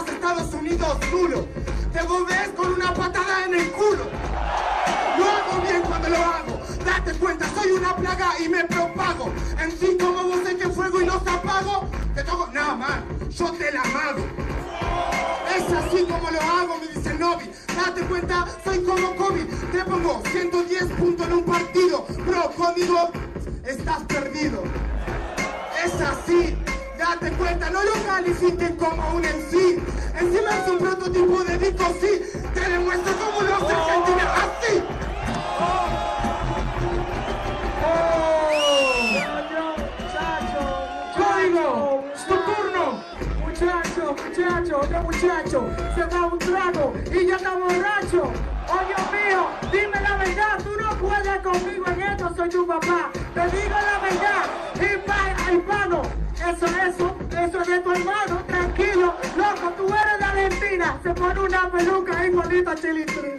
Representas Estados Unidos duro. Te volvés con una patada en el culo. Lo hago bien cuando lo hago. Date cuenta, soy una plaga y me propago. En sí, como vos en que fuego y los apago. Te toco, no, man, yo te la mago. Es así como lo hago, me dice Novi. Date cuenta, soy como Kobe. Te pongo 110 puntos en un partido. Bro, conmigo estás perdido. Es así, date cuenta, no lo califiquen como un MC. Encima es un prototipo de disco, sí. Te demuestro cómo lo hace Argentina, así. Código, es tu turno. Muchacho, muchacho, otro muchacho, se da un trago y ya está borracho. Oh Dios mío, dime la verdad, tú no puedes conmigo en esto, soy tu papá. Te digo la verdad, hispano, eso, eso, eso es de tu hermano, tranquilo, loco, tú eres de Argentina, se pone una peluca y bonita chilistrín.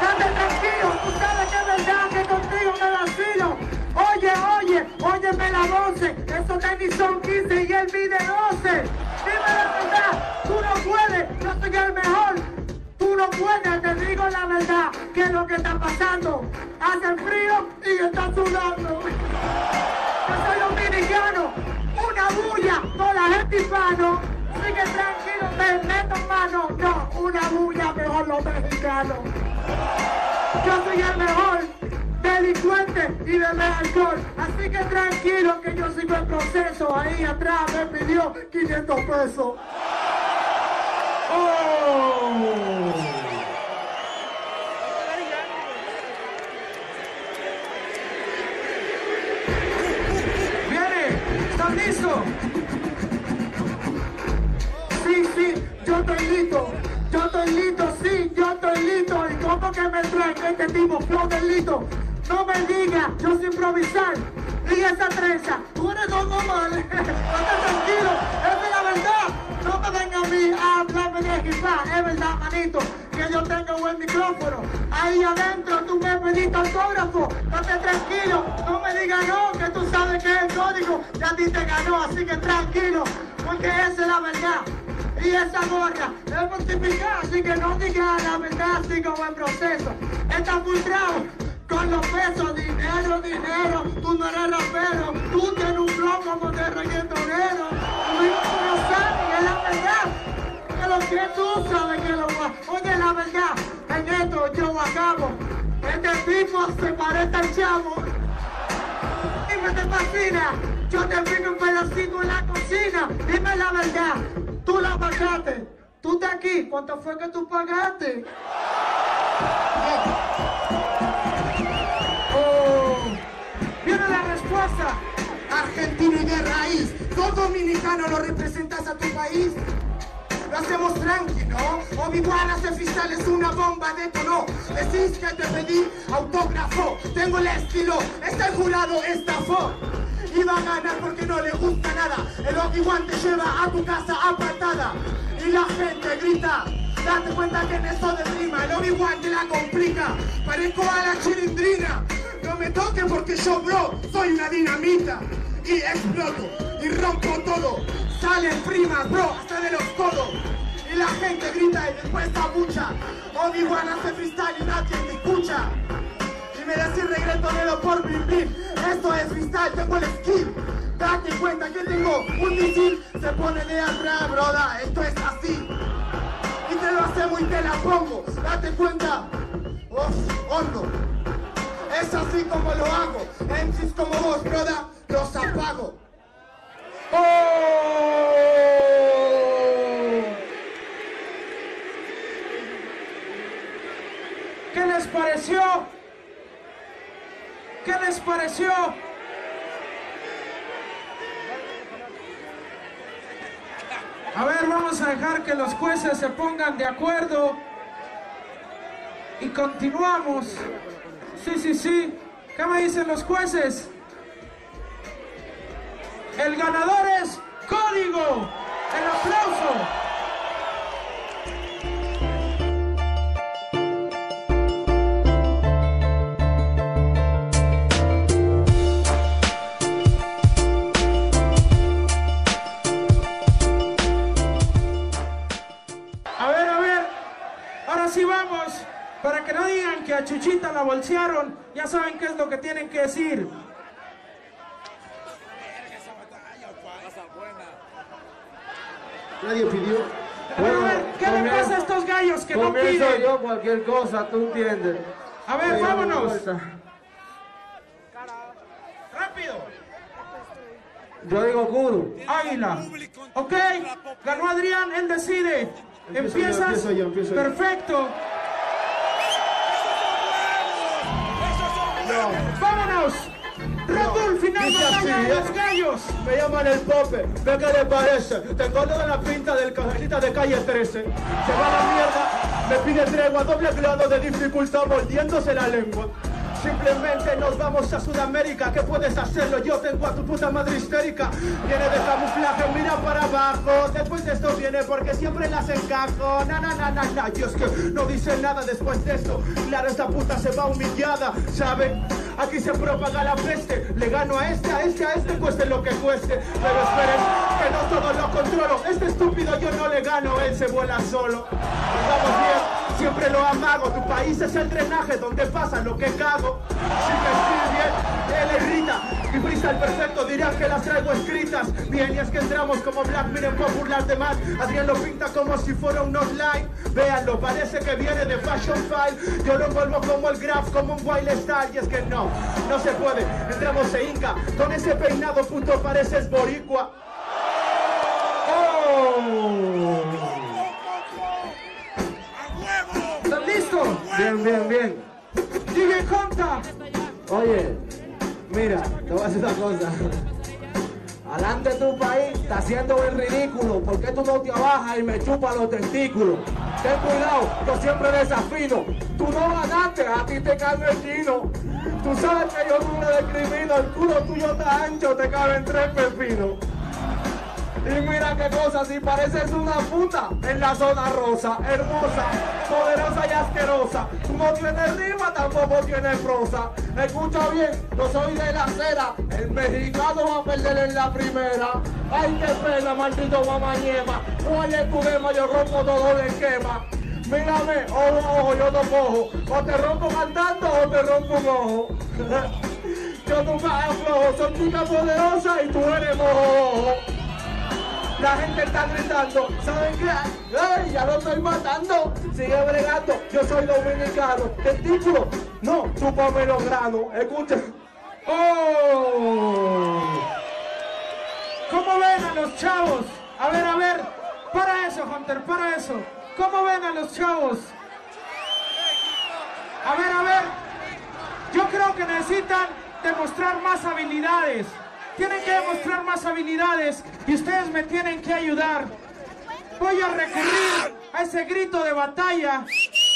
Date tranquilo, tú sabes que es verdad que contigo me vacilo. Oye, oye, óyeme la voz, esos tenis son 15 y él mide 12. Dime la verdad, tú no puedes, yo soy el mejor. Tú no puedes, te digo la verdad, que es lo que está pasando. Hace frío y está sudando. Soy dominicano, una bulla, toda la gente hispano. Sigue tranquilo, te meto mano. No, una bulla mejor los mexicanos. Yo soy el mejor delincuente y de alcohol. Así que tranquilo que yo sigo el proceso. Ahí atrás me pidió 500 pesos. Oh. Listo? Sí, sí, yo estoy listo. Yo estoy listo, sí, yo estoy listo. ¿Y cómo que me trae este tipo flow del listo? No me digas, yo sé improvisar. Y esa trenza, tú eres normal. Estate tranquilo, es la verdad. Me a así, de es verdad, manito, que yo tengo buen micrófono. Ahí adentro tú me pediste autógrafo, date tranquilo, no me digas no, que tú sabes que es el código, ya a ti te ganó, así que tranquilo, porque esa es la verdad. Y esa gorra es multiplicada, así que no digas la verdad, sigo en proceso. Está filtrado con los pesos, dinero, dinero, tú no eres rapero, tú tienes un flow como de reggaetonero. Que lo que tú sabes que lo va. Oye, la verdad, en esto yo acabo. Este tipo se parece al chavo. Dime te fascina. Yo te pido un pedacito en la cocina. Dime la verdad. Tú la pagaste. Tú estás aquí. ¿Cuánto fue que tú pagaste? Oh, viene la respuesta. Argentino y de raíz, todo dominicano lo representas a tu país. Hacemos tranqui, ¿no? Obi-Wan hace es una bomba detonó. Decís que te pedí autógrafo, tengo el estilo, este jurado estafó. Iba a ganar porque no le gusta nada. El Obi-Wan te lleva a tu casa apartada. Y la gente grita, date cuenta que en eso de rima el Obi-Wan te la complica. Parezco a la chilindrina. No me toque porque yo, bro, soy una dinamita. Y exploto y rompo todo. Salen primas, bro, hasta de los codos. Y la gente grita y después abucha. Obi-Wan hace freestyle y nadie te escucha. Y me decís reggaetonero por vivir. Esto es freestyle, tengo el skill. Date cuenta que tengo un misil. Se pone de atrás, broda. Esto es así. Y te lo hacemos y te la pongo. Date cuenta. Uf, hondo. Es así como lo hago. MCs como vos, broda, los apago. ¿Qué les pareció? ¿Qué les pareció? A ver, vamos a dejar que los jueces se pongan de acuerdo. Y continuamos. Sí, sí, sí. ¿Qué me dicen los jueces? El ganador es Código. El aplauso. A ver, a ver. Ahora sí vamos. Para que no digan que a Chuchita la bolsearon, ya saben qué es lo que tienen que decir. Nadie pidió. Ver, a ver, ¿qué le pasa a estos gallos que no piden? yo cualquier cosa, tú entiendes. A ver, vámonos. Rápido. Yo digo Kuru. Águila. Ok, ganó Adrián, él decide. Empiezo yo, ¿Empiezas? empiezo yo, empiezo yo. Perfecto. ¡Vámonos! Los gallos. Me llaman el Pope, ve qué le parece. Tengo toda la pinta del cajerita de calle 13. Se va la mierda, me pide tregua, doble grado de dificultad mordiéndose la lengua. Simplemente nos vamos a Sudamérica, ¿qué puedes hacerlo? Yo tengo a tu puta madre histérica. Viene de camuflaje, mira para abajo. Después de esto viene porque siempre las encajo. Na, na, na, na, na. Y es que no dice nada después de esto. Claro, esta puta se va humillada, ¿saben? Aquí se propaga la peste. Le gano a este, a este, a este, cueste lo que cueste. Pero esperen, que no todo lo controlo. Este estúpido yo no le gano, él se vuela solo. Vamos bien, siempre lo amago. Tu país es el drenaje donde pasa lo que cago. Si me bien, él irrita. Mi freestyle perfecto dirán que las traigo escritas. Bien, y es que entramos como Black, miren por burlar de más. Adrián lo pinta como si fuera un online. Véanlo, parece que viene de Fashion File. Yo lo envuelvo como el Graf, como un wild style. Y es que no, no se puede. Entramos e Inca. Con ese peinado, puto, pareces boricua. ¡Oh! ¿Están listos? Bien, bien, bien. DJ Conta. Oye, mira, te voy a decir una cosa. Adelante tu país está haciendo el ridículo. ¿Por qué tú no te abajas y me chupas los testículos? Ten cuidado, yo siempre desafino. Tú no ganaste, a ti te cae el chino. Tú sabes que yo no le discrimino. El culo tuyo está ancho, te caben tres pepinos. Y mira qué cosa, si pareces una puta en la zona rosa, hermosa, poderosa y asquerosa. No tiene rima, tampoco tiene prosa. Escucha bien, no soy de la acera, el mexicano va a perder en la primera. Ay, qué pena, maldito mamañema. ¿Cuál es tu lema? Yo rompo todo el esquema. Mírame, ojo, ojo, yo no cojo. O te rompo cantando o te rompo un ojo. yo nunca aflojo, soy puta poderosa y tú eres mojo. La gente está gritando, ¿saben qué? ¡Ay, ya lo estoy matando! Sigue bregando, yo soy dominicano. ¿El título? No, chúpame los granos. Escucha. ¡Oh! ¿Cómo ven a los chavos? A ver, a ver. Para eso, Hunter, para eso. ¿Cómo ven a los chavos? A ver, a ver. Yo creo que necesitan demostrar más habilidades. Tienen que demostrar más habilidades y ustedes me tienen que ayudar. Voy a recurrir a ese grito de batalla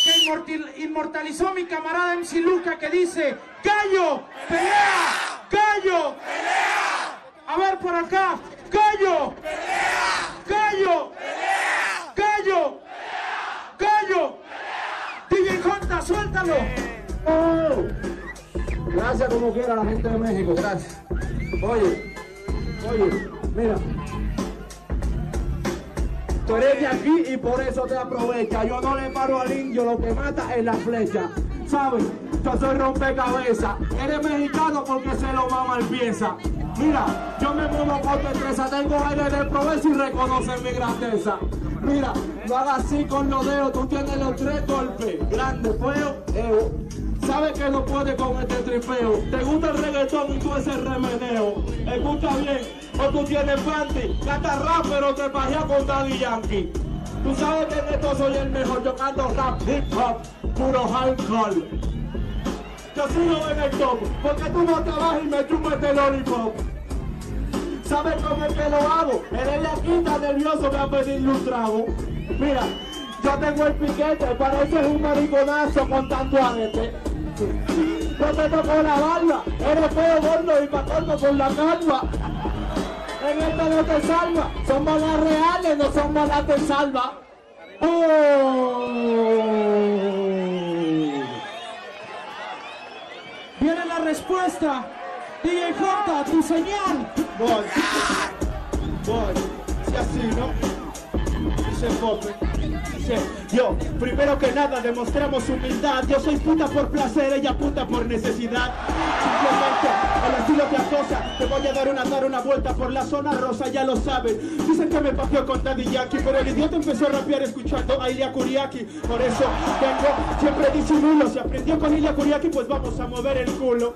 que inmortalizó mi camarada MC Luca que dice ¡Gallo! ¡Pelea! ¡Gallo! ¡Pelea! A ver por acá. ¡Gallo! ¡Pelea! ¡Gallo! ¡Pelea! ¡Gallo! ¡Gallo! DJ Jonta, suéltalo. Oh. Gracias como quiera a la gente de México, gracias. Oye, oye, mira. Tú eres de aquí y por eso te aprovecha. Yo no le paro al indio, lo que mata es la flecha. ¿Sabes? Yo soy rompecabezas. Eres mexicano porque se lo mama el pieza. Mira, yo me muevo con destreza, tengo aire de provecho y reconocen mi grandeza. Mira, no hagas así con los dedos, tú tienes los tres golpes. Grande, feo, eo. Sabes que no puedes con este tripeo. Te gusta el reggaetón y tú ese remeneo. Escucha bien, o tú tienes panty. Canta rap, pero te pajeas con Daddy Yankee. Tú sabes que en esto soy el mejor. Yo canto rap, hip hop, puro alcohol. Yo sigo en el top, porque tú no trabajas y me chupas el lollipop. ¿Sabes cómo es que lo hago? Eres aquí, está nervioso, me a pedir un trago. Mira, yo tengo el piquete, pareces un mariconazo con tanto arete. Yo te toco la barba, eres feo gordo y pa' corto con la calva. En esto no te salva, son balas reales, no son balas te salva. Viene la respuesta. DJ Jonta, tu señal. Voy, voy, si así, ¿no? Dice Pope, yo, primero que nada demostramos humildad, yo soy puta por placer, ella puta por necesidad. Simplemente, el estilo te acosa, te voy a dar una, dar una vuelta por la zona rosa, ya lo saben. Dicen que me papió con Daddy Yankee, pero el idiota empezó a rapear escuchando a Ilia Kuriaki. Por eso tengo siempre disimulo, si aprendió con Ilia Kuriaki, pues vamos a mover el culo.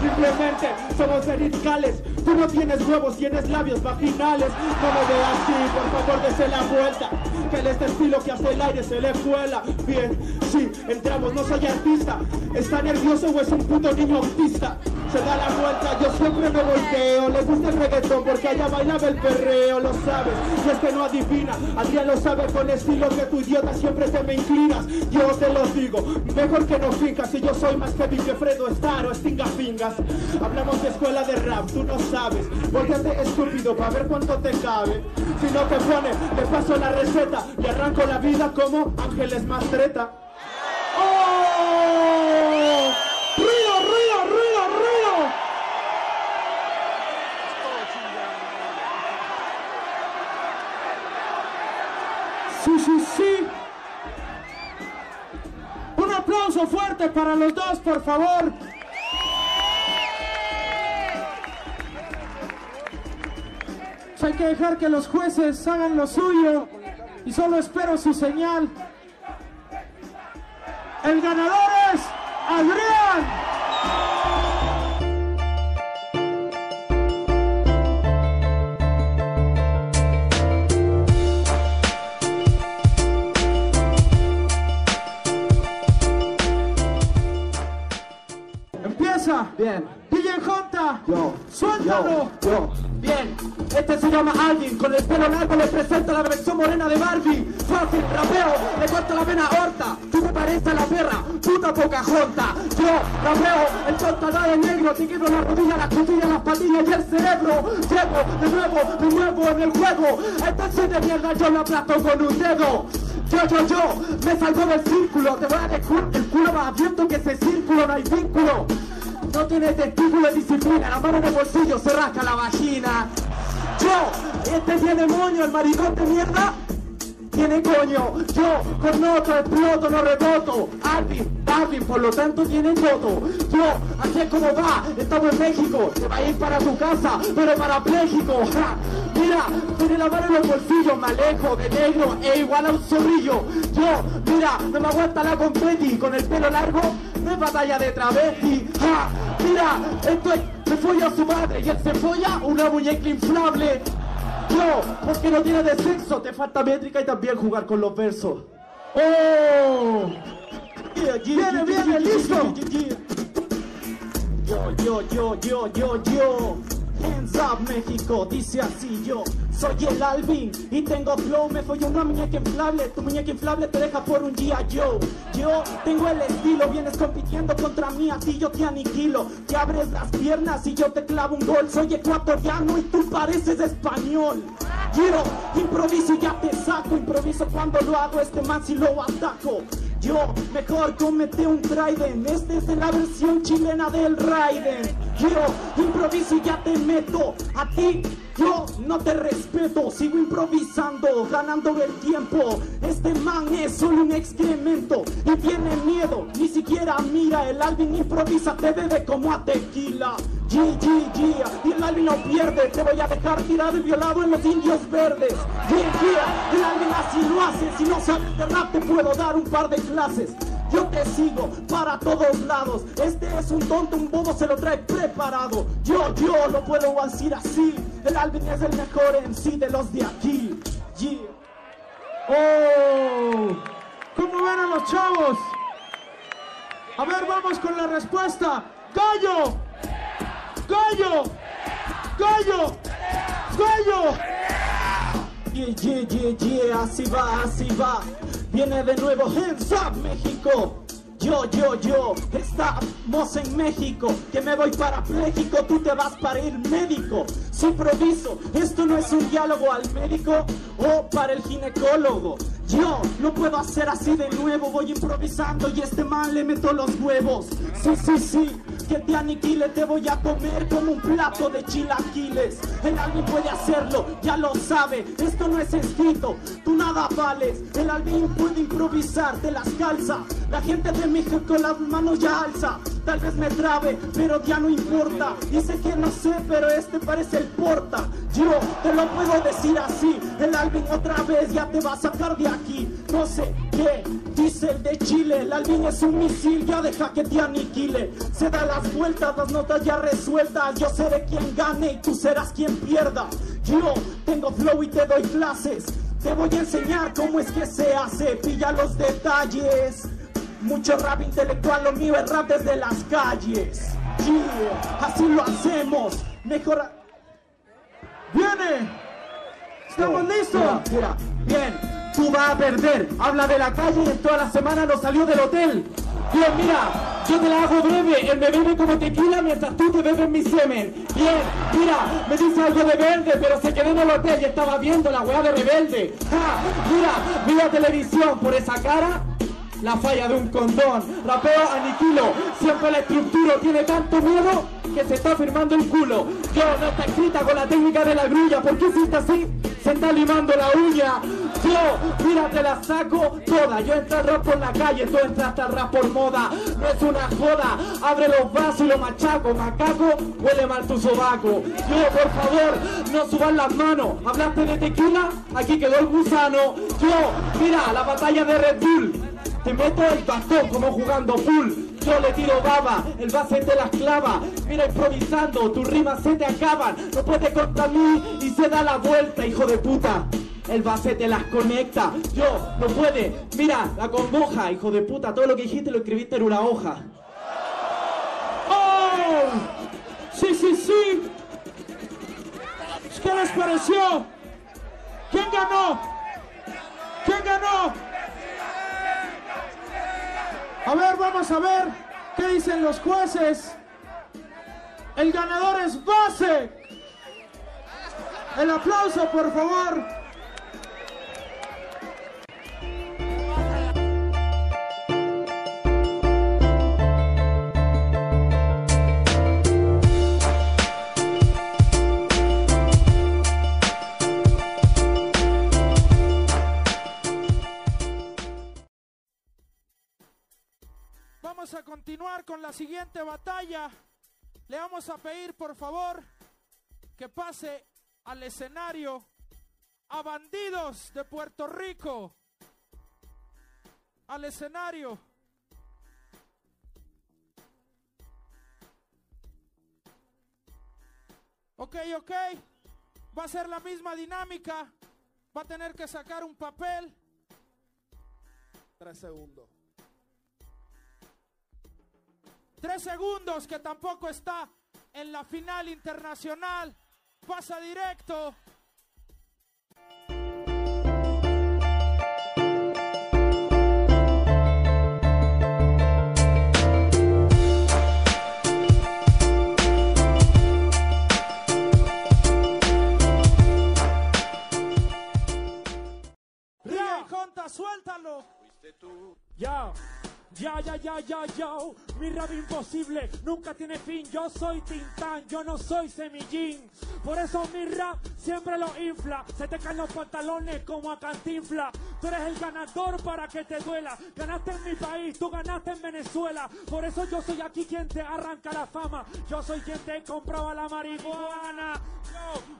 Simplemente somos verticales, tú no tienes huevos, tienes labios vaginales. No me veas así, por favor, dese la vuelta. Que el este estilo que hace el aire se le cuela. Bien, sí, entramos, no soy artista. ¿Está nervioso o es un puto niño autista? Se da la vuelta, yo siempre me volteo. Le gusta el reggaetón porque allá bailaba el perreo, lo sabes. Y es que no adivina, Adrián lo sabe con estilo que tu idiota siempre te me inclinas. Yo te lo digo, mejor que no fincas. Si yo soy más que Fredo Star o Stinga Fingas. Hablamos de escuela de rap, tú no sabes. Volteate estúpido para ver cuánto te cabe. Si no te pone, te paso la receta y arranco la vida como Ángeles Mastreta. ¡Oh! ¡Ruido, ruido, ruido, ruido! Sí, sí, sí. Un aplauso fuerte para los dos, por favor. Hay que dejar que los jueces hagan lo suyo y solo espero su señal. El ganador es Adrián. Bien. DJ Jonta. Yo. Suéltalo. Yo, yo. Bien. Este se llama Alvin. Con el pelo largo le presento la versión morena de Barbie. Fácil, rapeo. Le corto la vena horta. Tú te pareces a la perra. Puta poca jonta. Yo rapeo. El tonta de negro. Te quiebro la rodilla, las costillas, las patillas y el cerebro. Llego de nuevo, de nuevo en el juego. Entonces de mierda yo lo aplasto con un dedo. Yo, yo, yo, me salgo del círculo, te voy a dejar el culo más abierto que ese círculo, no hay vínculo. No tiene testículo de disciplina, la mano en el bolsillo se rasca la vagina. Yo, este tiene moño, el maricón de mierda, tiene coño. Yo, con otro exploto, no reboto. Alvin, Alvin, por lo tanto tiene voto. Yo, así es como va, estamos en México. Te va a ir para tu casa, pero parapléjico. Ja. Mira, tiene la mano en los bolsillos, me alejo de negro, e igual a un zorrillo. Yo, mira, no me aguanta la confeti, con el pelo largo, no es batalla de travesti. Ja. Mira, esto es, me folla a su madre y él se folla una muñeca inflable. Yo, porque no tiene de sexo, te falta métrica y también jugar con los versos. ¡Oh! Yeah, yeah, Viene, viene, listo. Yo, yo, yo, yo, yo, yo. Hands up México, dice así yo. Soy el Alvin y tengo flow, me follo una muñeca inflable. Tu muñeca inflable te deja por un día yo. Yo tengo el estilo, vienes compitiendo contra mí, a ti yo te aniquilo. Te abres las piernas y yo te clavo un gol. Soy ecuatoriano y tú pareces español. Yo improviso y ya te saco, improviso cuando lo hago, este man si lo ataco. Yo mejor comete un Trident, este es la versión chilena del Raiden. Yo improviso y ya te meto, a ti yo no te respeto, sigo improvisando, ganando el tiempo. Este man es solo un excremento y tiene miedo, ni siquiera mira. El Alvin improvisa, te bebe como a tequila. G, G, G, el Alvin no pierde, te voy a dejar tirado y violado en los indios verdes. G, G, el Alvin así lo hace, si no sabes de rap te puedo dar un par de clases. Yo te sigo para todos lados. Este es un tonto, un bobo se lo trae preparado. Yo, yo lo puedo decir así. El Alvin es el mejor en sí de los de aquí. Yeah. ¡Oh! ¿Cómo ven a los chavos? A ver, vamos con la respuesta. ¡Gallo! ¡Gallo! ¡Gallo! ¡Gallo! Yeah, yeah, yeah, yeah, así va, así va. Viene de nuevo Hands Up México. Yo, yo, yo, estamos en México, que me voy para México, tú te vas para ir médico. Si improviso, esto no es un diálogo al médico o para el ginecólogo. Yo lo puedo hacer así de nuevo, voy improvisando y este man le meto los huevos. Sí, sí, sí, que te aniquile, te voy a comer como un plato de chilaquiles. El Alvin puede hacerlo, ya lo sabe, esto no es escrito, tú nada vales. El Alvin puede improvisar, te las calza. La gente de México las manos ya alza. Tal vez me trabe, pero ya no importa. Dice que no sé, pero este parece el porta. Yo te lo puedo decir así. El Alvin otra vez ya te va a sacar de aquí. No sé qué dice el de Chile. El Alvin es un misil, ya deja que te aniquile. Se da las vueltas, las notas ya resueltas. Yo seré quien gane y tú serás quien pierda. Yo tengo flow y te doy clases. Te voy a enseñar cómo es que se hace. Pilla los detalles. Mucho rap intelectual, lo mío es rap desde las calles. Yeah, así lo hacemos. Mejor. ¡Viene! ¿Estamos listos? Mira, mira, bien, tú vas a perder. Habla de la calle y en toda la semana no salió del hotel. Bien, mira, yo te la hago breve. Él me bebe como tequila mientras tú te bebes mi semen. Bien, mira, me dice algo de verde, pero se quedó en el hotel y estaba viendo la weá de rebelde. Ja, mira, mira televisión por esa cara. La falla de un condón, rapeo aniquilo, siempre la estructura tiene tanto miedo que se está firmando el culo. Yo no está escrita con la técnica de la grulla, ¿por qué hiciste así? Se está limando la uña. Yo, mira, te la saco toda. Yo entro al rap por la calle, tú entraste al rap por moda. No es una joda, abre los brazos y lo machaco. Macaco, huele mal tu sobaco. Yo, por favor, no suban las manos. ¿Hablaste de tequila? Aquí quedó el gusano. Yo, mira, la batalla de Red Bull. Te meto el bastón como jugando full. Yo le tiro baba, el base te las clava. Mira improvisando, tus rimas se te acaban. No puede contra mí y se da la vuelta, hijo de puta. El base te las conecta. Yo, no puede. Mira, la congoja, hijo de puta. Todo lo que dijiste lo escribiste en una hoja. ¡Oh! Sí, sí, sí. ¿Qué les pareció? ¿Quién ganó? ¿Quién ganó? A ver, vamos a ver qué dicen los jueces. El ganador es Base. El aplauso, por favor. A continuar con la siguiente batalla. Le vamos a pedir, por favor, que pase al escenario a bandidos de Puerto Rico. Al escenario. Ok, ok. Va a ser la misma dinámica. Va a tener que sacar un papel. Tres segundos. Tres segundos que tampoco está en la final internacional. Pasa directo. Conta, suéltalo. Ya, ya, ya, ya, ya, ya. Mi rap imposible nunca tiene fin. Yo soy Tintán, yo no soy Semillín. Por eso mi rap siempre lo infla. Se te caen los pantalones como a cantinfla. Tú eres el ganador para que te duela. Ganaste en mi país, tú ganaste en Venezuela. Por eso yo soy aquí quien te arranca la fama. Yo soy quien te compraba la marihuana.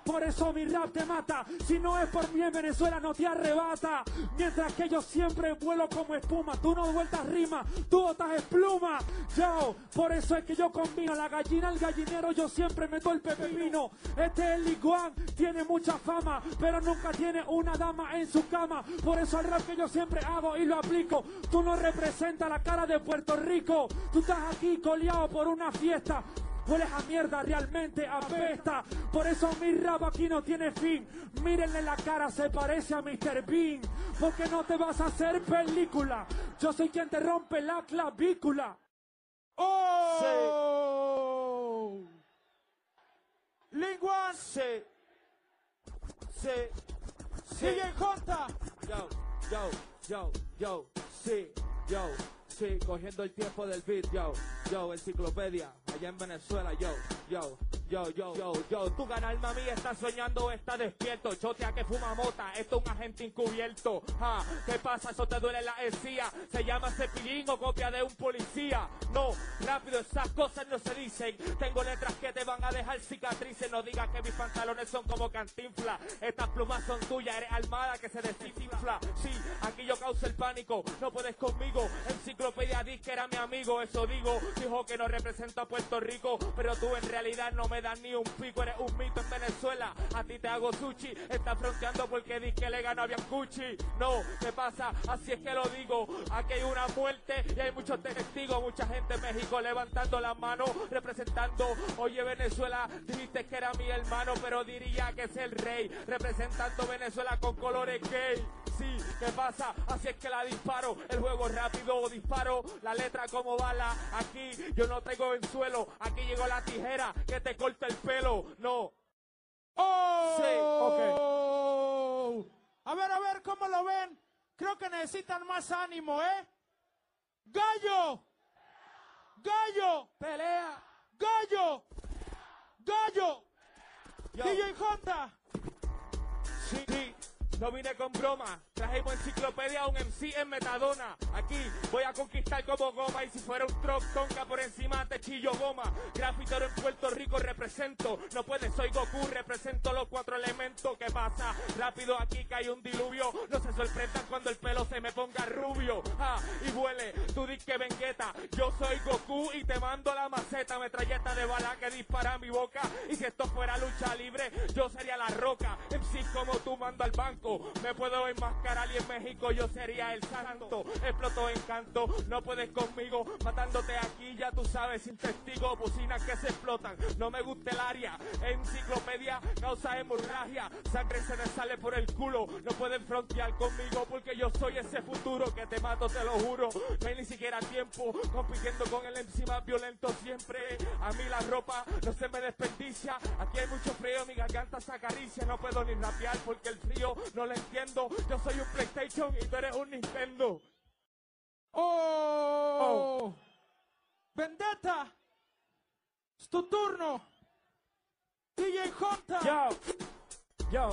Por eso mi rap te mata. Si no es por mí en Venezuela no te arrebata. Mientras que yo siempre vuelo como espuma. Tú no vueltas rima, tú botas espluma. Yo, por eso es que yo combino la gallina, el gallinero, yo siempre meto el pepino. Este es liguan, tiene mucha fama, pero nunca tiene una dama en su cama. Por eso el rap que yo siempre hago y lo aplico. Tú no representas la cara de Puerto Rico. Tú estás aquí coleado por una fiesta. Hueles a mierda, realmente apesta. Por eso mi rap aquí no tiene fin. Mírenle la cara, se parece a Mr. Bean. Porque no te vas a hacer película. Yo soy quien te rompe la clavícula. ¡Oh! Sí, sí, sí. DJ Conta. Yo, yo, yo, yo, sí, yo, sí, cogiendo el tiempo del beat, yo, yo, enciclopedia, allá en Venezuela, yo, yo, yo, yo, yo, yo, tu canal mami está soñando o está despierto, chotea que fuma mota, esto es un agente encubierto, ¿qué pasa? Eso te duele la encía, se llama cepillín o copia de un policía, no, rápido, esas cosas no se dicen, tengo letras que te van a dejar cicatrices, no digas que mis pantalones son como cantinfla, estas plumas son tuyas, eres armada que se desinfla, sí, aquí yo causo el pánico, no puedes conmigo, enciclopedia que era mi amigo, eso digo, dijo que no representa a Puerto Rico, pero tú en realidad no me das ni un pico, eres un mito en Venezuela, a ti te hago sushi, estás fronteando porque di que le ganó a Biancucci, no, ¿qué pasa? Así es que lo digo, aquí hay una muerte y hay muchos testigos, mucha gente en México levantando las manos, representando, oye Venezuela, dijiste que era mi hermano, pero diría que es el rey, representando Venezuela con colores gay. Sí, ¿qué pasa? Así es que la disparo, el juego rápido, disparo, la letra como bala, aquí yo no traigo en suelo, aquí llegó la tijera que te corta el pelo, no. ¡Oh! Sí. A ver, a ver, ¿cómo lo ven? Creo que necesitan más ánimo, ¿eh? ¡Gallo! ¡Gallo! Pelea. ¡Gallo! ¡Gallo! Yo. DJ Honda. Sí, sí, no vine con broma. Trajimos enciclopedia a un MC en Metadona. Aquí voy a conquistar como goma y si fuera un truck conca por encima te chillo goma. Grafitero en Puerto Rico represento. No puedes, soy Goku, represento los cuatro elementos. ¿Qué pasa? Rápido aquí que hay un diluvio. No se sorprendan cuando el pelo se me ponga rubio. Ah, y huele, tú di que vengueta. Yo soy Goku y te mando la maceta. Metralleta de bala que dispara mi boca. Y si esto fuera lucha libre, yo sería la roca. MC como tú mando al banco. Me puedo enmascarar y en México yo sería el santo. Exploto en canto, no puedes conmigo, matándote aquí ya tú sabes, sin testigo, bocinas que se explotan. No me gusta el área, enciclopedia causa hemorragia, sangre se me sale por el culo. No pueden frontear conmigo porque yo soy ese futuro que te mato, te lo juro. No hay ni siquiera tiempo compitiendo con el encima violento siempre. A mí la ropa no se me desperdicia. Aquí hay mucho frío, mi garganta se acaricia. No puedo ni rapear porque el frío no lo entiendo. Yo soy un PlayStation y tú eres un Nintendo. ¡Oh! ¡Vendetta! ¡Es tu turno! DJ Hunter. Yo, yo.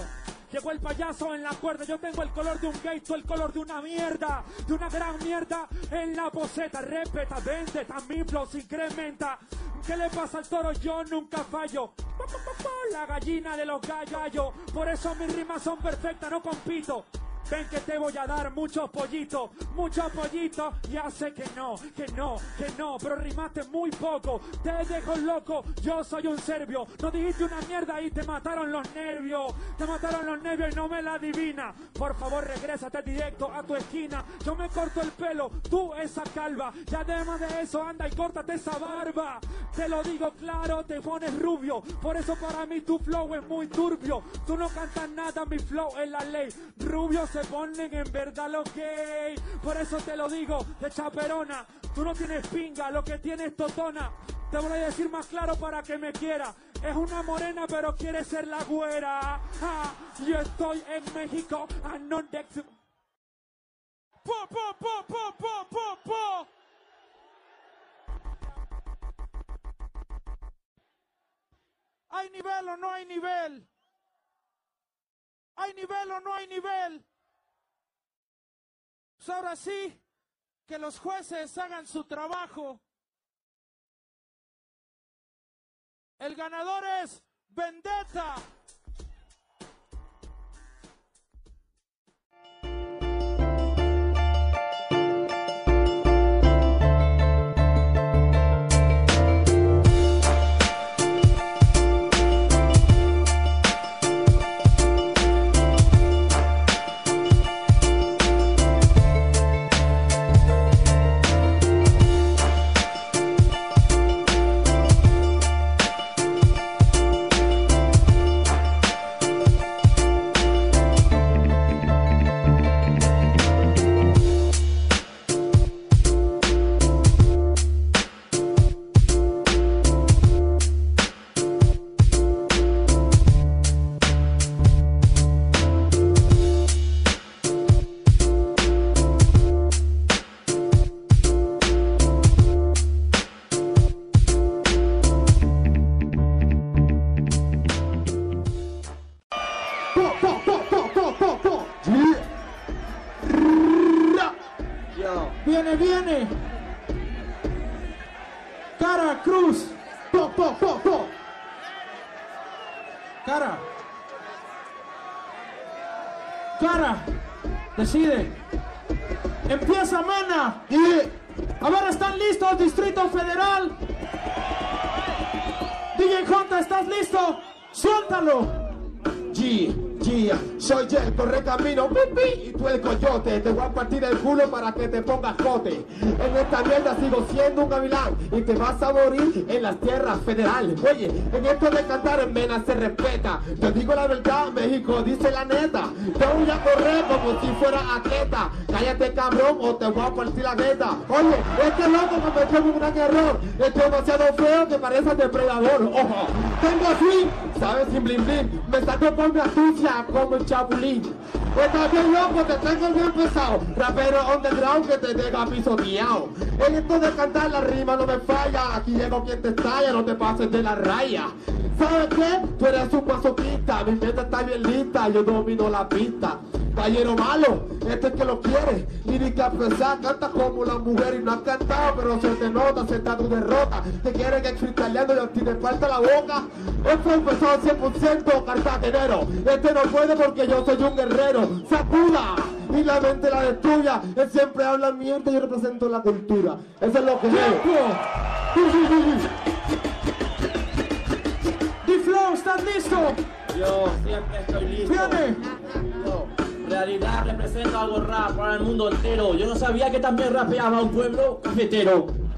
Llegó el payaso en la cuerda, yo tengo el color de un gay, tú el color de una mierda, de una gran mierda en la boceta, respeta, vende, también flow se incrementa. ¿Qué le pasa al toro? Yo nunca fallo. La gallina de los gallos, por eso mis rimas son perfectas, no compito. Ven que te voy a dar muchos pollitos, muchos pollitos. Ya sé que no, que no, que no, pero rimaste muy poco. Te dejo loco, yo soy un serbio. No dijiste una mierda y te mataron los nervios. Te mataron los nervios y no me la adivina. Por favor, regrésate directo a tu esquina. Yo me corto el pelo, tú esa calva. Y además de eso, anda y córtate esa barba. Te lo digo claro, te pones rubio. Por eso para mí tu flow es muy turbio. Tú no cantas nada, mi flow es la ley. Rubio se ponen en verdad lo gay. Por eso te lo digo, de chaperona. Tú no tienes pinga, lo que tienes totona. Te voy a decir más claro para que me quiera. Es una morena, pero quiere ser la güera. Ah, yo estoy en México, Anondex. Po, po, po, po, po, po, po. ¿Hay nivel o no hay nivel? ¿Hay nivel o no hay nivel? Pues ahora sí, que los jueces hagan su trabajo. El ganador es Vendetta. Un gavilán y te vas a morir en las tierras federales. Oye, en esto de cantar en Mena se respeta. Te digo la verdad, México dice la neta. Te voy a correr como si fuera atleta. Cállate cabrón o te voy a partir la neta. Oye, este loco cometió un gran error. Es demasiado feo que parece depredador. Ojo, tengo swing, ¿sabes? Sin bling bling. Me saco por mi astucia como el chapulín. Estás bien loco, te tengo bien pesado. Rapero underground que te deja pisoteado. En esto de cantar la rima no me falla. Aquí llego quien te estalla, no te pases de la raya. ¿Sabes qué? Tú eres un masoquista. Mi mente está bien lista, yo domino la pista. Gallero malo, este es que lo quiere. Lírica pesada, canta como la mujer y no has cantado, pero se te nota, se está tu derrota. Te quieren exfritaleando y a ti te falta la boca. Esto empezó al 100% cartagenero. Este no puede porque yo soy un guerrero. Sacuda y la mente la destruya. Él siempre habla mierda y yo represento la cultura. Eso es lo que es. D-Flow, ¿estás listo? Yo siempre estoy listo. Viene. Yo, realidad representa algo rap para el mundo entero. Yo no sabía que también rapeaba un pueblo cafetero.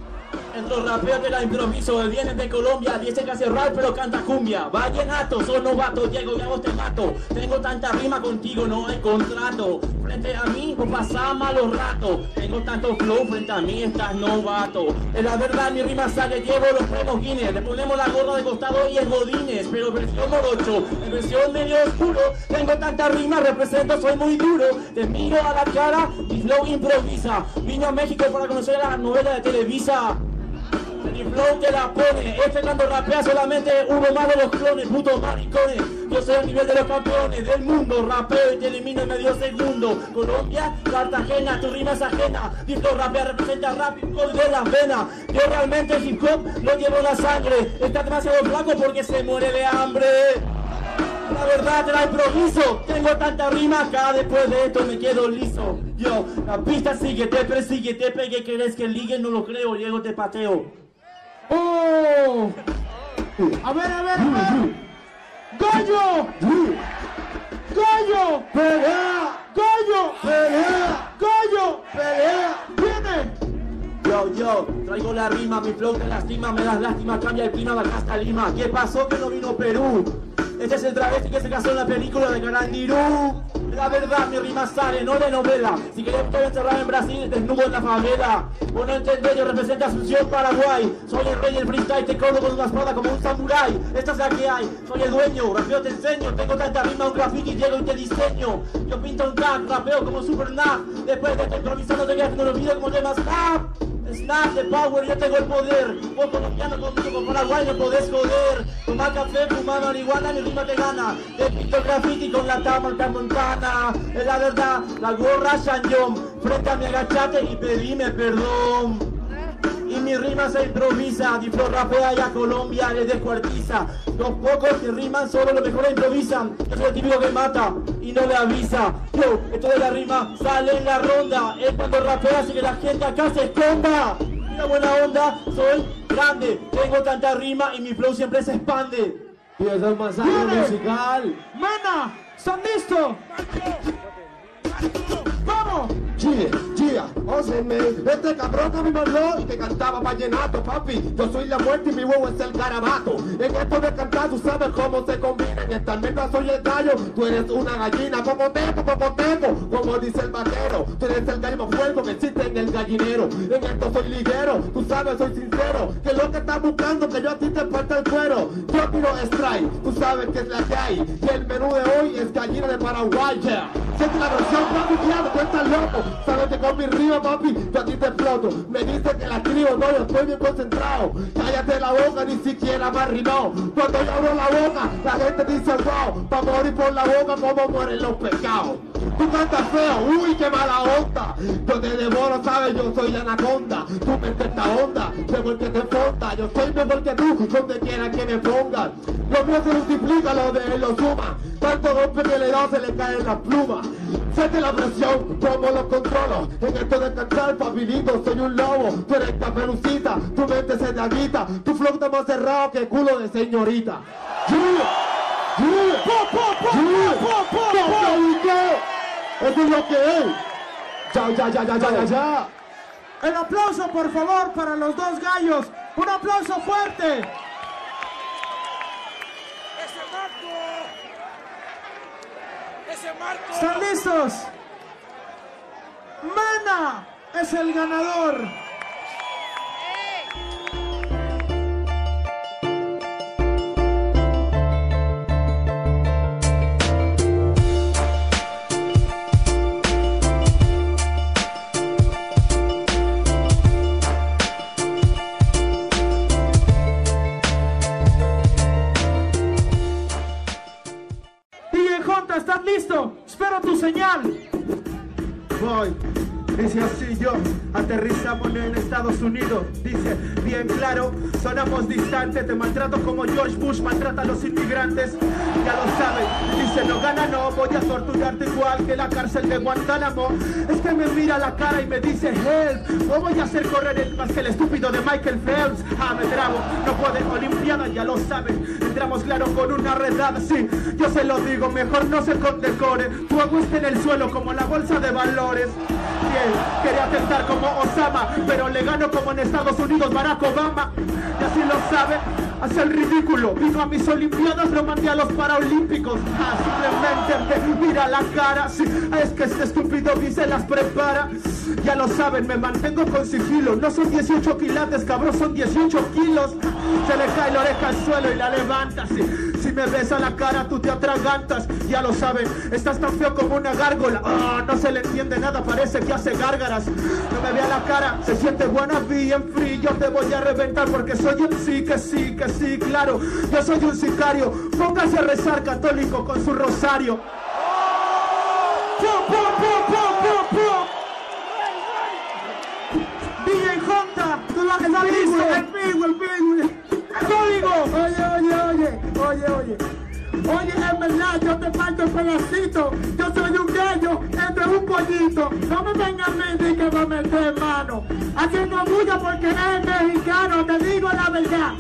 Entre los rapeos de la improviso, él viene de Colombia, dice que hace rap pero canta cumbia. Vallenato, soy novato, Diego, y vos te mato. Tengo tanta rima contigo, no hay contrato. Frente a mí, no pasa malos ratos. Tengo tanto flow, frente a mí estás novato. Es la verdad, mi rima sale, llevo los premios Guinness. Le ponemos la gorra de costado y es Godines, pero versión morocho, en versión medio oscuro. Tengo tanta rima, represento, soy muy duro. Te miro a la cara, mi flow improvisa. Vino a México para conocer la novela de Televisa. Mi flow te la pone, este cuando rapea solamente uno más de los clones, putos maricones. Yo soy a nivel de los campeones del mundo, rapeo y te elimino en medio segundo. Colombia, Cartagena, tu rima es ajena. Disco rapea representa rap gol de las venas. Yo realmente hip hop lo llevo la sangre. Está demasiado flaco porque se muere de hambre. La verdad te la improviso, tengo tanta rima acá después de esto me quedo liso. Yo, la pista sigue, te persigue, te pegue, querés que ligue, no lo creo, llego te pateo. ¡Oh! A ver, a ver, a ver. ¡Gallo! ¡Gallo! ¡Pelea! ¡Gallo! ¡Pelea! ¡Gallo! ¡Pelea! ¡Viene! Yo, yo, traigo la rima, mi flow te lastima, me das lástima, cambia el clima, acá hasta Lima. ¿Qué pasó que no vino Perú? Este es el travesti que se casó en la película de Carandirú. La verdad, mi rima sale, no de novela. Si querés estoy encerrado en Brasil, desnudo en la favela. Vos no entendés, yo represento Asunción, Paraguay. Soy el rey del freestyle, te corro con una espada como un samurái. Esta es la que hay, soy el dueño, rapeo te enseño. Tengo tanta rima, un graffiti, llego y te diseño. Yo pinto un tag, rapeo como Super Nap. Después de estar improvisando, te voy haciendo los videos como temas Snap. Snap de power, yo tengo el poder. Vos colombiano conmigo, con Paraguay no podés joder. Tomar café, fumar marihuana, mi rima te gana. Te pinto graffiti con la tamarca montana. Es la verdad, la gorra Shanyom. Frente a mi agachate y pedime perdón. Y mi rima se improvisa, Diflo rapea y a Colombia le descuartiza. Los pocos que riman solo los mejores improvisan. Yo soy el típico que mata y no le avisa. Yo, esto de la rima sale en la ronda. Es cuando rapea así que la gente acá se esconda. Una buena onda, soy grande. Tengo tanta rima y mi flow siempre se expande. Y es un masaje musical. ¡Mana! ¿Están listos? ¡Vamos! Chile, Gia, óseme, este cabrón mí me habló y que cantaba vallenato, papi. Yo soy la muerte y mi huevo es el garabato. En esto de cantar tú sabes cómo se combina. En esta almendra soy el gallo, tú eres una gallina. Popotepo, popotepo, como dice el vaquero. Tú eres el gallo más que existe en el gallinero. En esto soy liguero, tú sabes, soy sincero. Que lo que estás buscando, que yo a ti te falta el cuero. Yo tiro strike, tú sabes que es la que hay. Y el menú de hoy es gallina de Paraguay, yeah. Siente la versión, papi, tú estás loco. Sabes que con mi rima, papi, yo a ti te exploto. Me dice que la escribo, no, yo estoy bien concentrado. Cállate la boca, ni siquiera me rimado. Cuando yo abro la boca, la gente dice wow. Pa' morir por la boca, como mueren los pescados. Tú cantas feo, uy, qué mala onda. Yo te devoro, sabes, yo soy anaconda. Tu mente está onda, tengo el que te fonda. Yo soy mejor que tú, donde quiera que me pongan. Lo mío se multiplica, lo de él lo suma. Tanto golpe que le da, se le caen las plumas. Siente la presión, como lo controlo. En esto de cantar, papilito, soy un lobo. Tú eres caperucita, tu mente se te agita. Tu flow está más cerrado que culo de señorita. Es lo que es. Ya, ya, ya, ya, ya, ya, ya. El aplauso, por favor, para los dos gallos. Un aplauso fuerte. ¿Están listos? Mana es el ganador. ¿Estás listo? Espero tu señal. Voy. Dice así yo, aterrizamos en Estados Unidos. Dice, bien claro, sonamos distantes. Te maltrato como George Bush maltrata a los inmigrantes. Ya lo sabes, dice, no gana, no. Voy a torturarte igual que la cárcel de Guantánamo. Es que me mira la cara y me dice, help. No voy a hacer correr el, más que el estúpido de Michael Phelps. Ah, me trabo, no pueden Olimpiada, ya lo saben. Entramos claro con una redada, sí. Yo se lo digo, mejor no se condecore. Tu agua está en el suelo como la bolsa de valores. Quería tentar como Osama, pero le gano como en Estados Unidos Barack Obama. Y así lo sabe, hace el ridículo. Vino a mis Olimpiadas, lo mandé a los Paralímpicos. Ah, simplemente me mira la cara. Sí, es que este estúpido ni se las prepara. Ya lo saben, me mantengo con sigilo. No son 18 quilates, cabrón, son 18 kilos. Se le cae la oreja al suelo y la levanta. Sí, si me ves a la cara, tú te atragantas. Ya lo saben, estás tan feo como una gárgola. Ah, no se le entiende nada, parece que hace gárgaras. No me vea la cara, se siente buena, bien frío. Te voy a reventar porque soy un sí, que sí, que sí, claro. Yo soy un sicario. Póngase a rezar católico con su rosario. ¡Pum, oye, oye, oye. En verdad, yo te parto el pedacito. Yo soy un gallo entre un pollito. No me vengan a de que va a meter mano. Haciendo bulla porque es mexicano, te digo la verdad.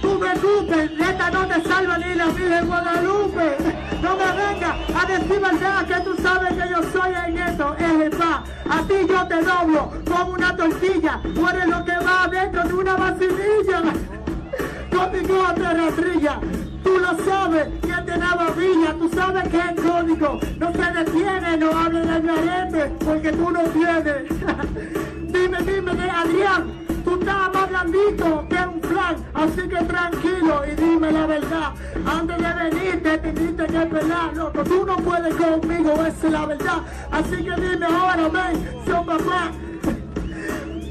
Tú me escupes, neta no te salva ni la Virgen Guadalupe. No me vengas a decir verdad que tú sabes que yo soy en esto, es paz. A ti yo te doblo como una tortilla. Tú eres lo que va dentro de una vacinilla. Código de rastrilla. Tú lo sabes, que te daba villa, tú sabes que es código, no se detiene, no hable de garete, porque tú no tienes. dime, dime de Adrián, tú estás más blandito que un flan, así que tranquilo y dime la verdad. Antes de venir te tuviste que pelar, loco, tú no puedes conmigo, esa es la verdad. Así que dime ahora, ven, son papá,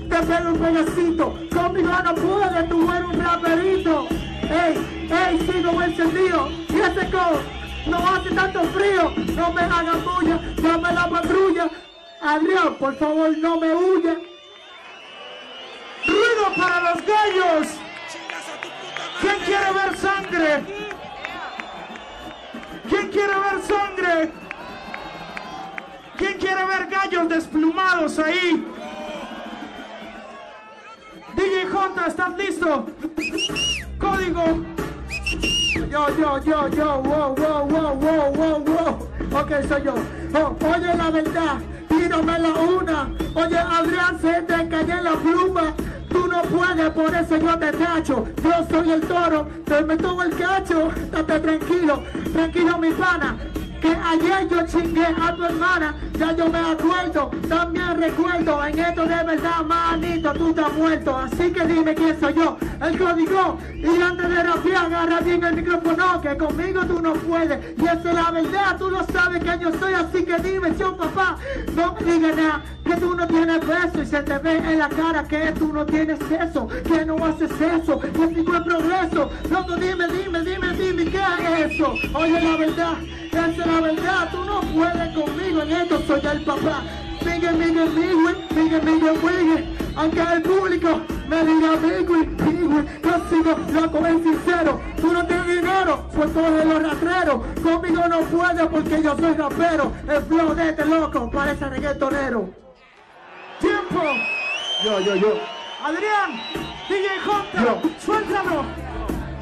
te pego un pedacito. Conmigo no puedes, tú eres un raperito. Ey, ey, sigo encendido. Y ese co no hace tanto frío. No me hagan bulla, llame la patrulla. Adrián, por favor, no me huya. Ruido para los gallos. ¿Quién quiere ver sangre? ¿Quién quiere ver sangre? ¿Quién quiere ver gallos desplumados ahí? DJ ¿estás listo? Código. Yo, yo, yo, yo, wow, wow, wow, wow, wow, wow. Ok, soy yo. Oh, oye la verdad, tírame la una. Oye, Adrián, se te cayó la pluma. Tú no puedes, por eso yo te tacho. Yo soy el toro, te meto el cacho. Estate tranquilo, tranquilo mi pana. Que ayer yo chingué a tu hermana, ya yo me acuerdo, también recuerdo, en esto de verdad, manito, tú estás muerto, así que dime quién soy yo, el código, y antes de rapear, agarra bien el micrófono, que conmigo tú no puedes, y esa es la verdad, tú lo sabes que yo soy, así que dime, yo papá, no me digas nada, que tú no tienes beso, y se te ve en la cara que tú no tienes eso, que no haces eso, que tipo de progreso, loco, dime, dime, dime, dime, ¿qué es eso? Oye, la verdad, esa es la verdad, tú no puedes conmigo en esto, soy el papá. Miguel, Miguel, Miguel, Miguel, Miguel, Miguel. Aunque el público me diga Miguel, Miguel, yo sigo loco, es sincero. Tú no tienes dinero, pues coge los rastreros. Conmigo no puedes porque yo soy rapero. El flow de este loco parece reggaetonero. Tiempo. Yo, yo, yo. Adrián, DJ Jonta, Yo. suéltalo.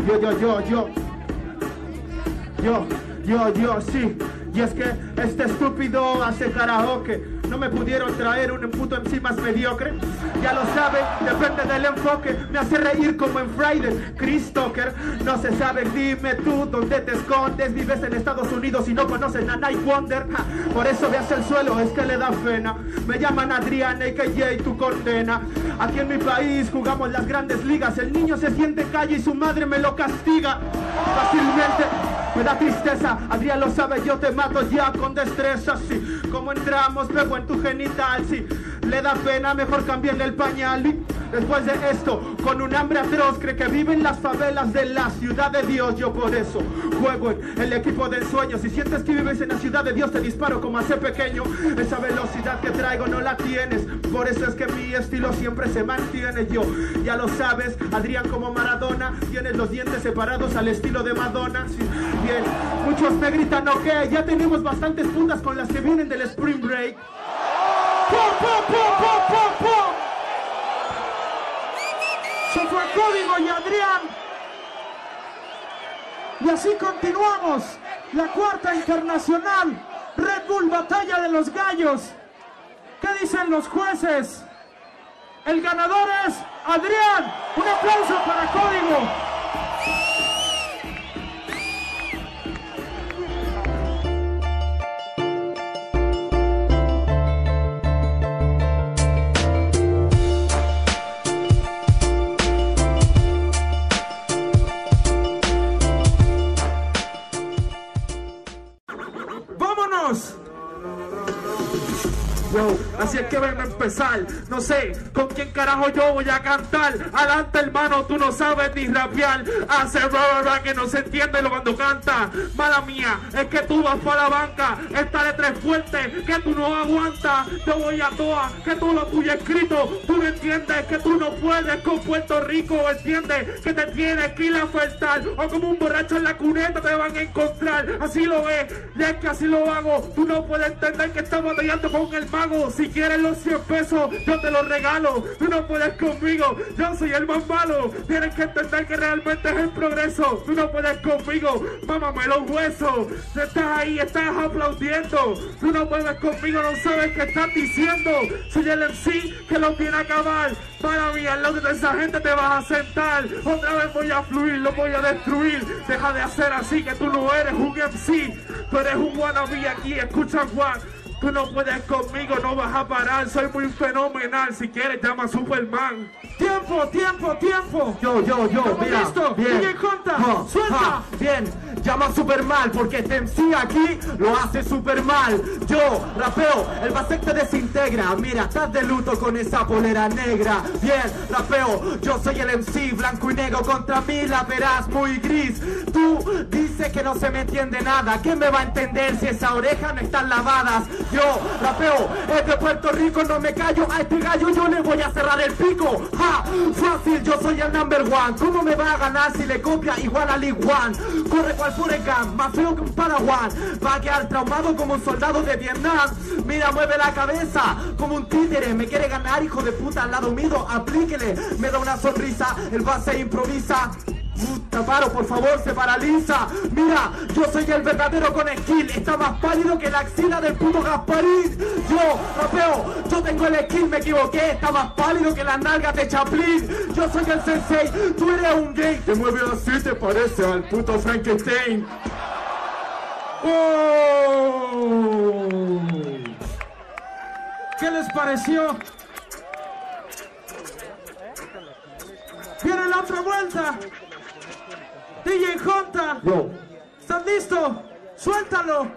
Yo, yo, yo, yo. Yo, yo, yo, sí. Y es que este estúpido hace karaoke. No me pudieron traer un puto MC más mediocre. Ya lo saben, depende del enfoque. Me hace reír como en Friday. Chris Tucker, no se sabe, dime tú dónde te escondes. Vives en Estados Unidos y no conoces a Night Wonder. Por eso veas el suelo, es que le da pena. Me llaman Adrián, AKJ, tu condena. Aquí en mi país jugamos las grandes ligas. El niño se siente calle y su madre me lo castiga. Fácilmente me da tristeza, Adrián lo sabe, yo te mato ya con destreza, sí. Entramos, en tu genital, sí. Le da pena, mejor cambiarle el pañal. Después de esto, con un hambre atroz, cree que vive en las favelas de la ciudad de Dios. Yo por eso juego en el equipo de ensueños. Si sientes que vives en la ciudad de Dios, te disparo como hace pequeño. Esa velocidad que traigo no la tienes. Por eso es que mi estilo siempre se mantiene. Yo, ya lo sabes, Adrián como Maradona, tienes los dientes separados al estilo de Madonna. Bien, muchos me gritan, ok, ya tenemos bastantes puntas con las que vienen del Spring Break. ¡Pum, pum, pum, pum! Se fue Código y Adrián. Y así continuamos. La cuarta internacional. Red Bull Batalla de los Gallos. ¿Qué dicen los jueces? El ganador es Adrián. Un aplauso para Código. Así es que ven a empezar. No sé con quién carajo yo voy a cantar. Adelante, hermano, tú no sabes ni rapear. Hace rara que no se entiende lo cuando canta. Mala mía, es que tú vas para la banca. Esta letra es fuerte, que tú no aguantas. Yo voy a toa, que tú lo tuyo escrito. Tú no entiendes que tú no puedes con Puerto Rico. Entiendes que te tienes que ir a faltar. O como un borracho en la cuneta te van a encontrar. Así lo ves, y es que así lo hago. Tú no puedes entender que estamos batallando con el mago. Quieres los 100 pesos, yo te los regalo. Tú no puedes conmigo, yo soy el más malo. Tienes que entender que realmente es el progreso. Tú no puedes conmigo, mámame los huesos. Tú estás ahí, estás aplaudiendo. Tú no puedes conmigo, no sabes qué estás diciendo. Soy el MC que lo viene a acabar. Para mí, al lado de esa gente te vas a sentar. Otra vez voy a fluir, lo voy a destruir. Deja de hacer así, que tú no eres un MC. Tú eres un wannabe aquí, escucha Juan. Tú no puedes conmigo, no vas a parar. Soy muy fenomenal. Si quieres, llama a Superman. Tiempo, tiempo, tiempo. Yo, yo, yo, ¿Estamos mira, listos? bien. Conta, suelta. bien, llama super mal porque este MC aquí lo hace super mal. Yo rapeo, el basec te desintegra. Mira, estás de luto con esa polera negra. Bien, rapeo, yo soy el MC blanco y negro contra mí la verás muy gris. Tú dices que no se me entiende nada. ¿Quién me va a entender si esas orejas no están lavadas? Yo rapeo, es de Puerto Rico, no me callo. A este gallo yo le voy a cerrar el pico. Ja, fácil, yo soy el number one. ¿Cómo me va a ganar si le copia igual a Lee One? Corre Furecan, más feo que un paraguán. Va a quedar traumado como un soldado de Vietnam. Mira, mueve la cabeza como un títere. Me quiere ganar, hijo de puta, al lado mío, aplíquele. Me da una sonrisa, el base improvisa. Puta, paro, por favor, se paraliza. Mira, yo soy el verdadero con skill. Está más pálido que la axila del puto Gasparín. Yo, rapeo, yo tengo el skill, me equivoqué. Está más pálido que las nalgas de Chaplin. Yo soy el sensei, tú eres un gay. Te mueves así, te parece al puto Frankenstein. ¡Oh! ¿Qué les pareció? Viene la otra vuelta. DJ Jonta, Yo, ¿estás listo? Suéltalo.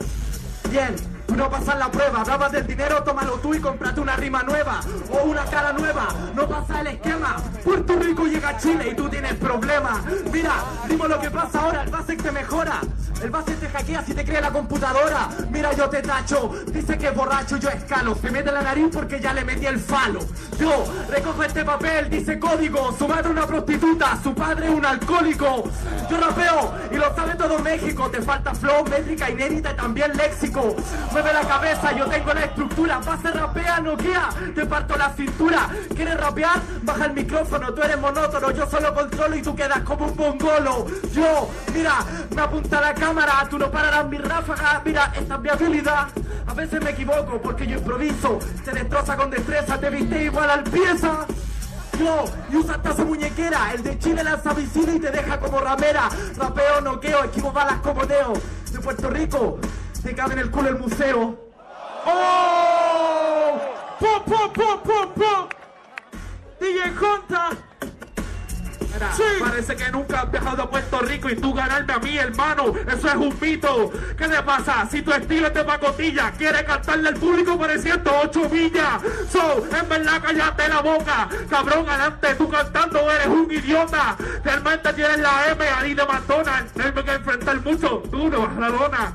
Bien, tú no pasas la prueba, hablabas del dinero, tómalo tú y cómprate una rima nueva o una cara nueva, no pasa el esquema. Puerto Rico llega a Chile y tú tienes problemas. Mira, dime lo que pasa ahora, el base te mejora. El base te hackea si te crea la computadora. Mira, yo te tacho, dice que es borracho, yo escalo. Se mete la nariz porque ya le metí el falo. Yo recojo este papel, dice código. Su madre una prostituta, su padre un alcohólico. Yo rapeo y lo sabe todo México. Te falta flow, métrica inédita y también léxico. Mueve la cabeza, yo tengo la estructura. Base rapea, noquea, te parto la cintura. ¿Quieres rapear? Baja el micrófono, tú eres monótono. Yo solo controlo y tú quedas como un mongolo. Yo, mira, me apunta la cámara, tú no pararás mi ráfaga. Mira, esta es mi habilidad. A veces me equivoco porque yo improviso. Se destroza con destreza, te viste igual al pieza. Yo, y usa hasta su muñequera. El de Chile lanza visita y te deja como ramera. Rapeo, noqueo, esquivo balas como Neo. De Puerto Rico, te cabe en el culo el museo. ¡Oh! ¡Pum, pum, pum, pum, pum! DJ Jonta. Mierda. Parece que nunca has viajado a Puerto Rico y tú ganarme a mí, hermano. Eso es un mito. ¿Qué te pasa? Si tu estilo es de pacotilla, quieres cantarle al público por 108 millas. So, en verdad, cállate la boca. Cabrón, adelante, tú cantando eres un idiota. Realmente tienes la M ahí de McDonald's. Tengo que enfrentar mucho. A la lona.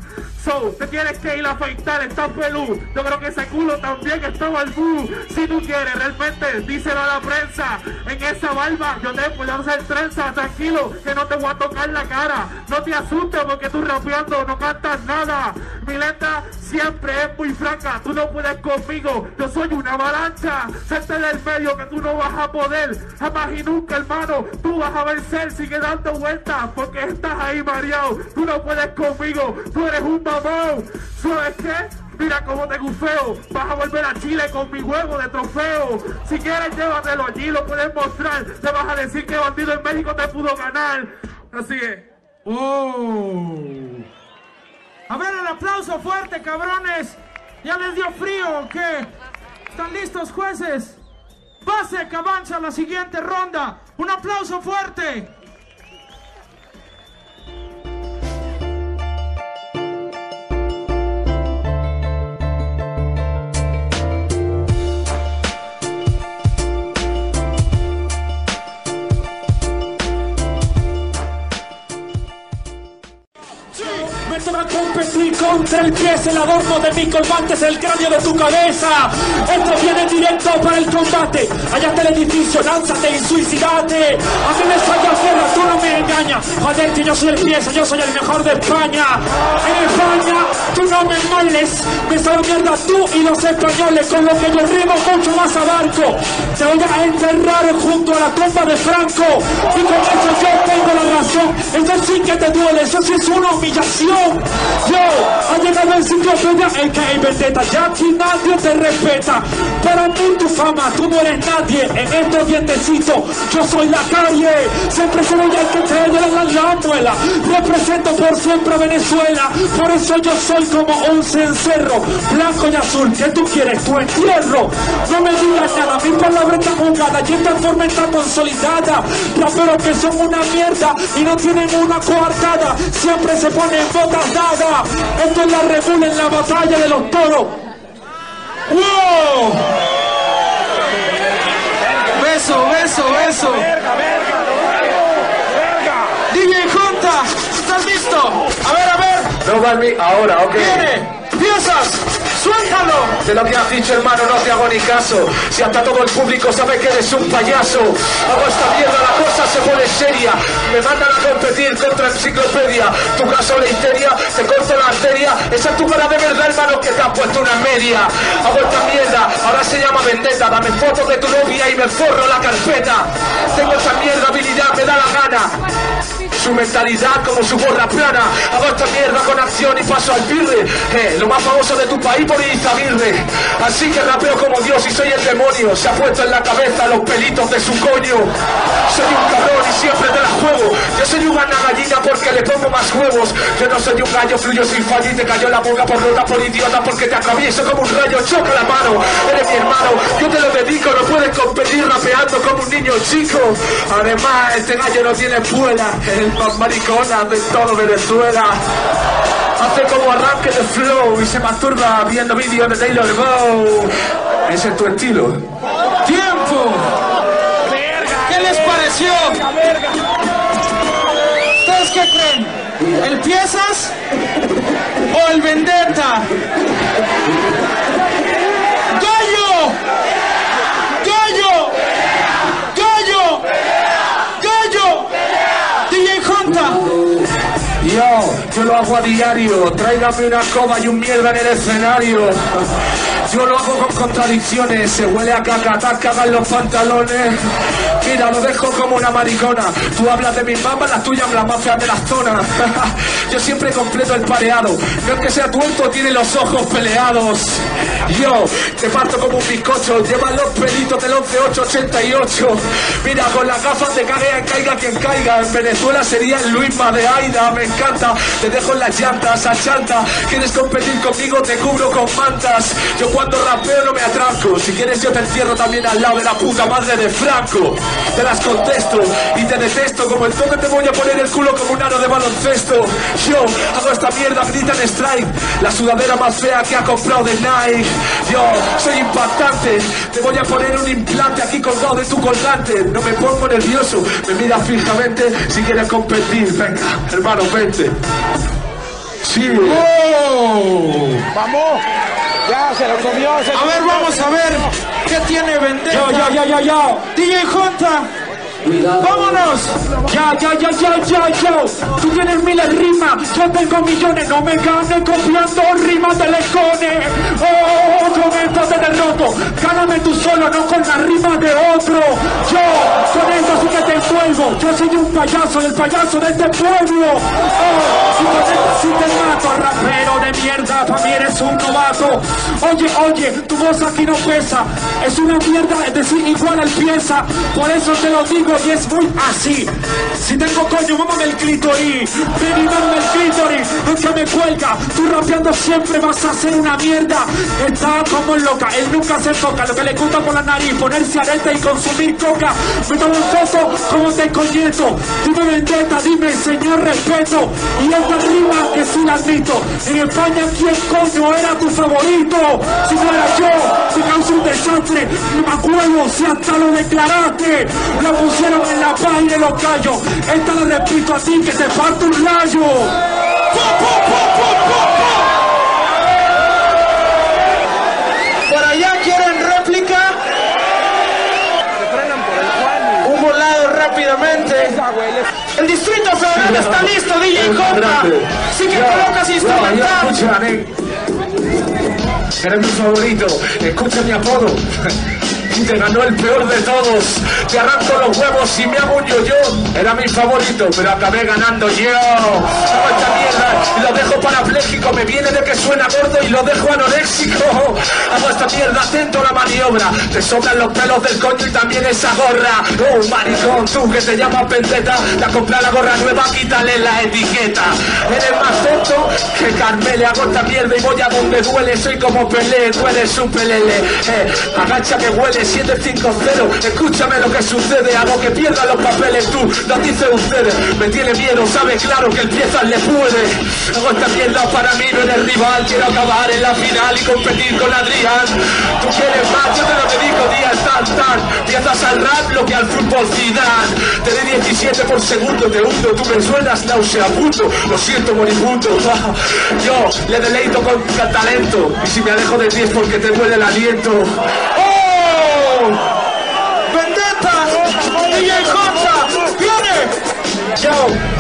So, te tienes que ir a afeitar, estás pelú. Yo creo que ese culo también está balbú. Si tú quieres, realmente, díselo a la prensa. En esa barba, yo te puedo hacer trenza. Tranquilo, que no te voy a tocar la cara. No te asustes porque tú rapeando no cantas nada. Mi letra siempre es muy franca. Tú no puedes conmigo. Yo soy una avalancha. Salte del medio que tú no vas a poder. Jamás y nunca, hermano. Tú vas a vencer. Sigue dando vueltas porque estás ahí mareado. Tú no puedes conmigo. Tú eres un ¿Sabes qué? Mira cómo te gufeo. Vas a volver a Chile con mi huevo de trofeo. Si quieres, llévatelo allí, lo puedes mostrar. Te vas a decir que bandido en México te pudo ganar. Así es. ¡Oh! A ver, el aplauso fuerte, cabrones. ¿Ya les dio frío o? ¿Están listos, jueces? Pase, avanza a la siguiente ronda. Un aplauso fuerte. Competir contra el pie, es el adorno de mi colmante, es el cráneo de tu cabeza. Esto viene directo para el combate. Allá está el edificio, lánzate y suicidate. A mí me falla guerra, tú no me engañas. Joder, que yo soy el pieza, yo soy el mejor de España. En España, tú no me males. Me sabe mierda tú y los españoles, con lo que yo rimo mucho más abarco. Te voy a enterrar junto a la tumba de Franco. Y con eso yo tengo la razón. Eso sí que te duele, eso sí es una humillación. Yo, ha llegado enciclopedia, que hay vendetta. Ya aquí nadie te respeta. Para mí tu fama, tú no eres nadie. En estos dientecitos, yo soy la calle. Siempre seré el que te de la, la. Represento por siempre a Venezuela. Por eso yo soy como un cencerro. Blanco y azul, ¿qué tú quieres? Tu entierro. No me digas nada, mi palabra está jugada y esta forma está consolidada. Raperos que son una mierda y no tienen una coartada. Siempre se ponen botas dadas. Esto es la regula en la batalla de los toros. ¡Wow! Beso, beso, beso. DJ Junta, ¿estás listo? A ver, a ver. No mí ahora, ok. Viene, piezas, suéltalo. De lo que has dicho, hermano, no te hago ni caso. Si hasta todo el público sabe que eres un payaso. Hago esta mierda, la cosa se pone seria. Me mandan a competir contra enciclopedia. Tu caso la histeria, te corto la arteria. Esa es tu cara de verdad, hermano, que te has puesto una media. Hago esta mierda, ahora se llama vendetta. Dame fotos de tu novia y me forro la carpeta. Tengo esa mierda, habilidad, me da la gana. Su mentalidad como su gorra plana. Hago esta mierda con acción y paso al pirre. Eh, lo más famoso de tu país por Izaguirre. Así que rapeo como Dios y soy el demonio. Se ha puesto en la cabeza los pelitos de su coño. Soy un cabrón y siempre te la juego. Yo soy una gallina porque le pongo más huevos. Yo no soy un gallo, fluyo sin fallo y te cayó la boca por rota por idiota porque te atravieso como un rayo. Choca la mano, eres mi hermano. Yo te lo dedico, no puedes competir rapeando como un niño chico. Además, este gallo no tiene espuela. El más maricona de todo Venezuela. Hace como arranque de flow y se masturba viendo vídeos de Taylor Bow. Ese es tu estilo. ¡Tiempo! ¿Qué les pareció? ¿Ustedes qué creen? ¿El piezas o el vendetta? Lo hago a diario. Tráigame una coba y un mierda en el escenario. Yo lo hago con contradicciones. Se huele a caca, te cagan los pantalones. Mira, lo dejo como una maricona. Tú hablas de mis mamas, las tuyas las más feas de las zonas. Yo siempre completo el pareado. No es que sea tuerto, tiene los ojos peleados. Yo te parto como un bizcocho. Lleva los pelitos del 11888. Mira, con las gafas de caguea, caiga quien caiga. En Venezuela sería el Luisma de Aida. Me encanta, te dejo las llantas, a chanta. ¿Quieres competir conmigo? Te cubro con mantas. Yo cuando rapeo no me atranco. Si quieres, yo te encierro también al lado de la puta madre de Franco. te las contesto y te detesto como el toque te voy a poner el culo como un aro de baloncesto. Yo hago esta mierda, gritan strike, la sudadera más fea que ha comprado de Nike. Yo soy impactante, te voy a poner un implante aquí colgado de tu colgante. No me pongo nervioso, me mira fijamente si quieres competir. Venga, hermano, vente. Sí. ¡Vamos! Ya, se lo comió, se A ver, vamos a ver qué tiene Vendetta. Yo, yo, yo, yo, yo. DJ Junta. ¡Vámonos! Ya, ya, ya, ya, ya, ya. Tú tienes miles rimas, yo tengo millones. No me ganes copiando rimas de lecones. Oh, con esto te derroto. Gáname tú solo, no con las rimas de otro. Yo, con esto sí que te envuelvo. Yo soy un payaso, el payaso de este pueblo. Oh, y con esto sí te mato, rapero de mierda. Para mí eres un novato. Oye, oye, tu voz aquí no pesa. Es una mierda, es decir, igual al pieza. Por eso te lo digo y es muy así. Si tengo coño, mámame el clítoris. Ven y mámame el clítoris. Nunca me cuelga. Tú rapeando siempre vas a hacer una mierda. Está como loca, él nunca se toca. Lo que le gusta por la nariz, ponerse arete y consumir coca. Me tomo un foto como te coñeto. Dime vendetta, dime señor respeto. Y esta rima que sí la admito. En España, ¿quién coño era tu favorito? Si no yo, se causó un desastre. No me acuerdo si hasta lo declaraste. Pusieron en la página de los gallos. Esta la repito a ti que te parte un rayo. ¡Po, po, po, po, po, po! Por allá quieren réplica. Un volado rápidamente. El Distrito Federal está listo, DJ Contra. Así que colocas instrumental. Nen. Eres mi favorito, escucha mi apodo. Te ganó el peor de todos. Te arranco los huevos y me hago yo-yo. Era mi favorito, pero acabé ganando yo. Hago esta mierda y lo dejo parapléjico. Me viene de que suena gordo y lo dejo anoréxico. Hago esta mierda, atento la maniobra. Te sobran los pelos del coño y también esa gorra. Oh, maricón, tú que te llamas Vendetta. La compra la gorra nueva, quítale la etiqueta. Eres más tonto que Carmele. Hago esta mierda y voy a donde duele. Soy como Pelé, tú eres un pelele. Eh, agacha que huele, 750. Escúchame lo que sucede. Hago que pierda los papeles. Tú no dice ustedes. Me tiene miedo, sabe claro que el pieza le puede. Hago esta mierda para mí, no eres rival. Quiero acabar en la final y competir con Adrián. Tú quieres más, yo te lo dedico día tan tan. Piezas al rap lo que al fútbol Zidane. Te doy 17 por segundo, te hundo. Tú me suenas nauseabundo. Lo siento, moribundo. Yo le deleito con talento. Y si me alejo de ti es porque te duele el aliento. ¡Oh! Vendetta. DJ Contra. Viene. Yo,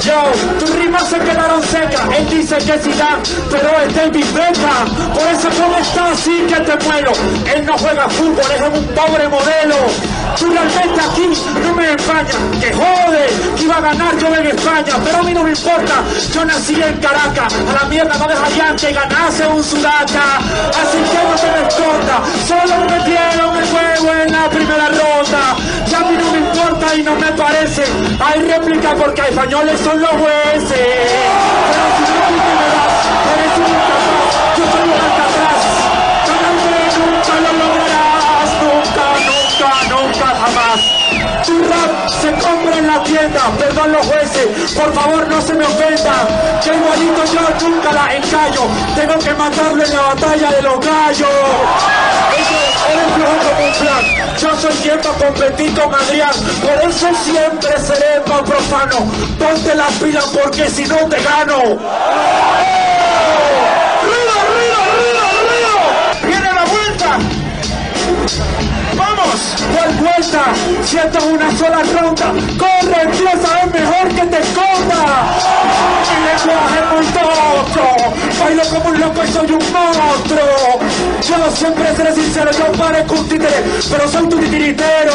yo, tus rimas se quedaron secas. Él dice que sí da, pero es David Beckham. Por eso como está así que te muero. Él no juega fútbol, es un pobre modelo. Tú realmente aquí no me empañas. Que jode, que iba a ganar yo en España. Pero a mí no me importa, yo nací en Caracas. A la mierda va de allá que ganase un sudaca. Así que no te me esconda. Solo me metieron el juego en la primera ronda. Ya a mí no me importa y no me parece. Hay réplica porque españoles son los jueces. Se compra en la tienda, perdón los jueces, por favor no se me ofendan. Que igualito yo nunca la encallo, tengo que matarlo en la batalla de los gallos. Eres flojo como un plan, yo soy quien para competir con Adrián, por eso siempre seré más profano. Ponte la pila porque si no te gano. ¿Cuál vuelta? Si esto es una sola ronda, corre, empieza, es mejor que te esconda. Mi lenguaje es muy tocho, bailo como un loco y soy un monstruo. Yo siempre seré sincero, yo parezco un títere, pero soy tu titiritero.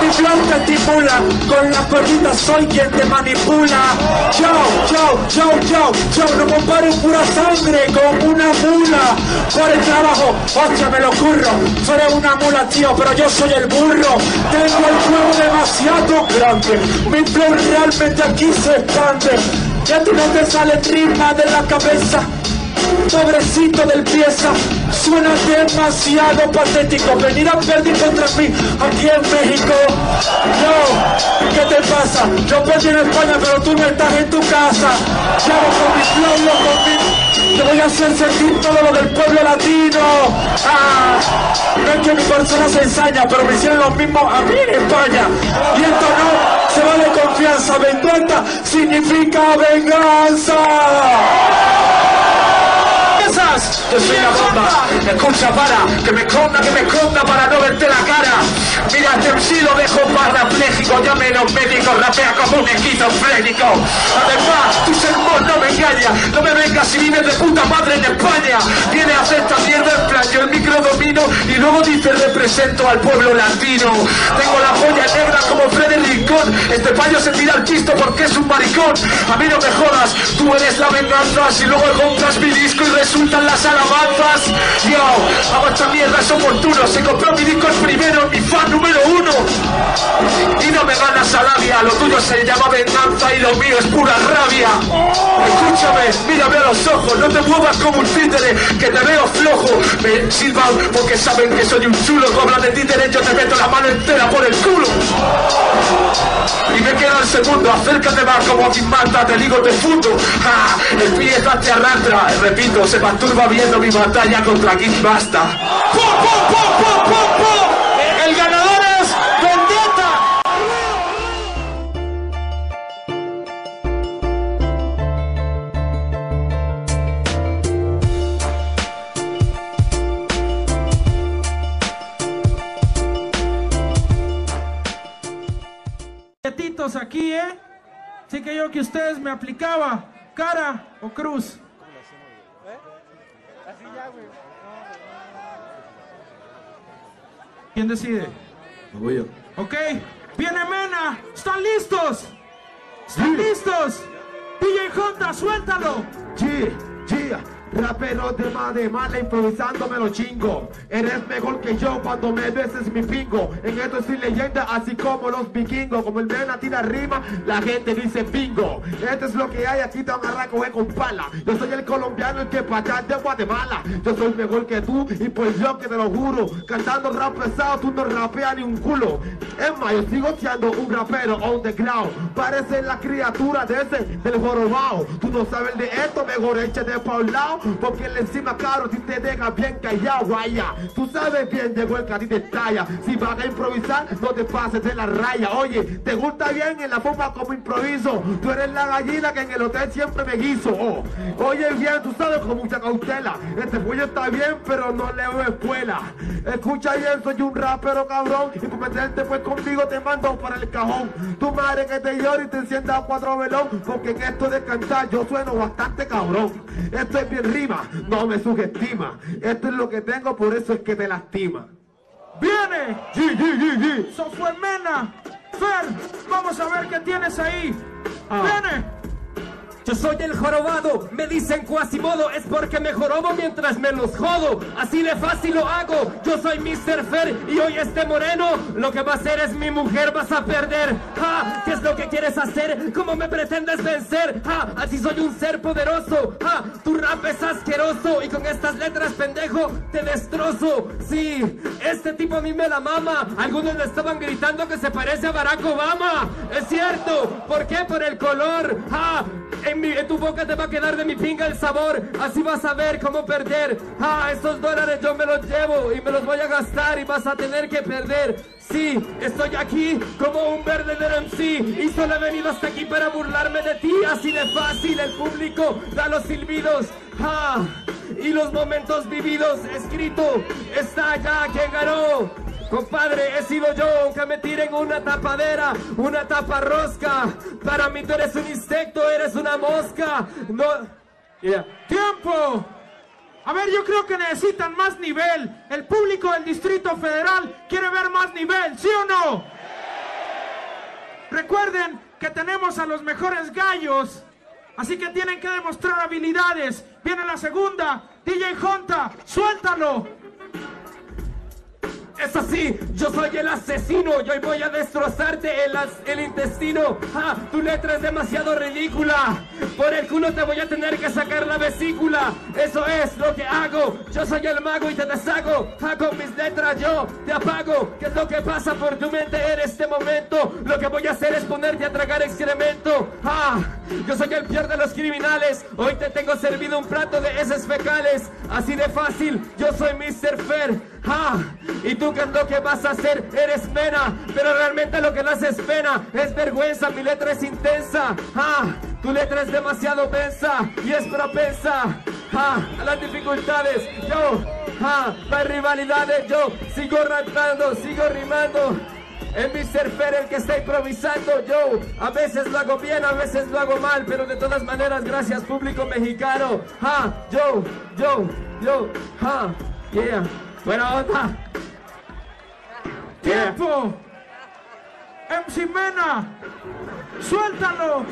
Mi flow te estimula, con las cuerditas soy quien te manipula. Yo, yo, yo, yo, yo, no comparo pura sangre con una mula. Por el trabajo, hostia, me lo curro. Tú eres una mula, tío, pero yo soy el burro. Tengo el juego demasiado grande. Mi flow realmente aquí se expande. Ya tú no te sale rima de la cabeza. pobrecito del pieza. Suena demasiado patético venir a perder contra mí aquí en México. No, ¿qué te pasa? Yo perdí en España, pero tú no estás en tu casa. Con mi- te voy a hacer sentir todo lo del pueblo latino. Ah, no es que mi persona se ensaña, pero me hicieron lo mismo a mí en España. Y esto no se vale confianza. Vendetta significa venganza. ¿Piensas? Yo soy una bomba, escucha para, que me esconda, que me esconda para no verte la cara. Mira, este MC lo dejo parapléjico, llame los médicos, rapea como un esquizofrénico. Además, tu sermón no me engaña, no me vengas si vives de puta madre en España. Viene a hacer esta mierda en plan, yo el micro domino y luego dice represento al pueblo latino. Tengo la joya negra como Freddy Rincón, este payo se tira al chisto porque es un maricón. A mí no me jodas, tú eres la venganza, si luego compras mi disco y resultan las alabanzas. Yo, hago esta mierda, es oportuno, se compró mi disco el primero, mi fan número uno. Y no me ganas a labia, lo tuyo se llama venganza y lo mío es pura rabia. Escúchame, mírame a los ojos, no te muevas como un títere, que te veo flojo. Me silban porque saben que soy un chulo, hablas de títere, yo te meto la mano entera por el culo. Y me queda el segundo, acércate más como quien mata, te digo te fundo. Ja, el pie te arrastra, repito, se masturba viendo mi batalla contra King Basta. El ganador es Vendetta. Aquí, ¿eh? Así que yo que ustedes me aplicaba, cara o cruz. ¿Quién decide? Voy yo. Ok, viene Mena, ¿están listos? ¿Están listos? DJ J, suéltalo. G, G, rapero de más de mala improvisando me lo chingo. Eres mejor que yo cuando me beses mi pingo. En esto soy leyenda, así como los vikingos. Como el mena tira rima, la gente dice bingo. Esto es lo que hay, aquí te van a agarrar coger con pala. Yo soy el colombiano, el que pa' allá de Guatemala. Yo soy mejor que tú y pues yo que te lo juro. Cantando rap pesado, tú no rapeas ni un culo. Es más, yo sigo siendo un rapero on the ground. Parece la criatura de ese del jorobao. Tú no sabes de esto, mejor échate pa' un lado. Porque el encima caro si te deja bien callado, vaya. Tú sabes bien de vuelta a ti te talla. Si vas a improvisar, no te pases de la raya. Oye, ¿te gusta bien en la forma como improviso? Tú eres la gallina que en el hotel siempre me guiso. Oh, oye bien, tú sabes con mucha cautela. Este pollo está bien, pero no leo escuela. Escucha bien, soy un rapero cabrón. Y por meterte pues conmigo te mando para el cajón. Tu madre que te llore y te encienda cuatro velón. Porque en esto de cantar yo sueno bastante cabrón. Esto es bien rima, no me sugestima. Esto es lo que tengo, por eso es que te lastima. Viene. G, G, G, G. Fue Mena. Fer, vamos a ver qué tienes ahí. Ah. Viene. Yo soy el jorobado, me dicen cuasimodo, es porque me jorobo mientras me los jodo. Así de fácil lo hago, yo soy Mr. Fer y hoy este moreno lo que va a hacer es mi mujer, vas a perder. Ja, ¿qué es lo que quieres hacer? ¿Cómo me pretendes vencer? Ja, así soy un ser poderoso. Ja, tu rap es asqueroso y con estas letras pendejo te destrozo. Sí, este tipo a mí me la mama. Algunos le estaban gritando que se parece a Barack Obama. Es cierto, ¿por qué? Por el color. Ja, en tu boca te va a quedar de mi pinga el sabor. Así vas a ver cómo perder. Ah, esos dólares yo me los llevo y me los voy a gastar y vas a tener que perder. Sí, estoy aquí como un verdadero MC y solo he venido hasta aquí para burlarme de ti. Así de fácil, el público da los silbidos. Ah, y los momentos vividos. Escrito está allá quien ganó. Compadre, he sido yo, aunque me tiren una tapadera, una tapa rosca. Para mí tú eres un insecto, eres una mosca. No. ¡Tiempo! A ver, yo creo que necesitan más nivel. El público del Distrito Federal quiere ver más nivel, ¿sí o no? Recuerden que tenemos a los mejores gallos, así que tienen que demostrar habilidades. Viene la segunda, DJ Jonta, suéltalo. Es así, yo soy el asesino y hoy voy a destrozarte el, el intestino. Ja, tu letra es demasiado ridícula. Por el culo te voy a tener que sacar la vesícula. Eso es lo que hago. Yo soy el mago y te deshago. Con mis letras yo te apago. ¿Qué es lo que pasa por tu mente en este momento? Lo que voy a hacer es ponerte a tragar excremento. Ah, yo soy el peor de los criminales. Hoy te tengo servido un plato de heces fecales. Así de fácil, yo soy Mr. Fair. Ah, y tú qué es lo que vas a hacer? Eres pena, pero realmente lo que no haces pena es vergüenza. Mi letra es intensa. Ah, tu letra es demasiado densa y es propensa. Ah, a las dificultades. Yo, ah, no hay rivalidades. Yo sigo rapando, sigo rimando. Es Mr. Fer el que está improvisando yo. A veces lo hago bien, a veces lo hago mal, pero de todas maneras, gracias público mexicano. Ja, yo, yo, yo, ja, yeah. Buena onda. ¡Tiempo! MC Mena, suéltalo.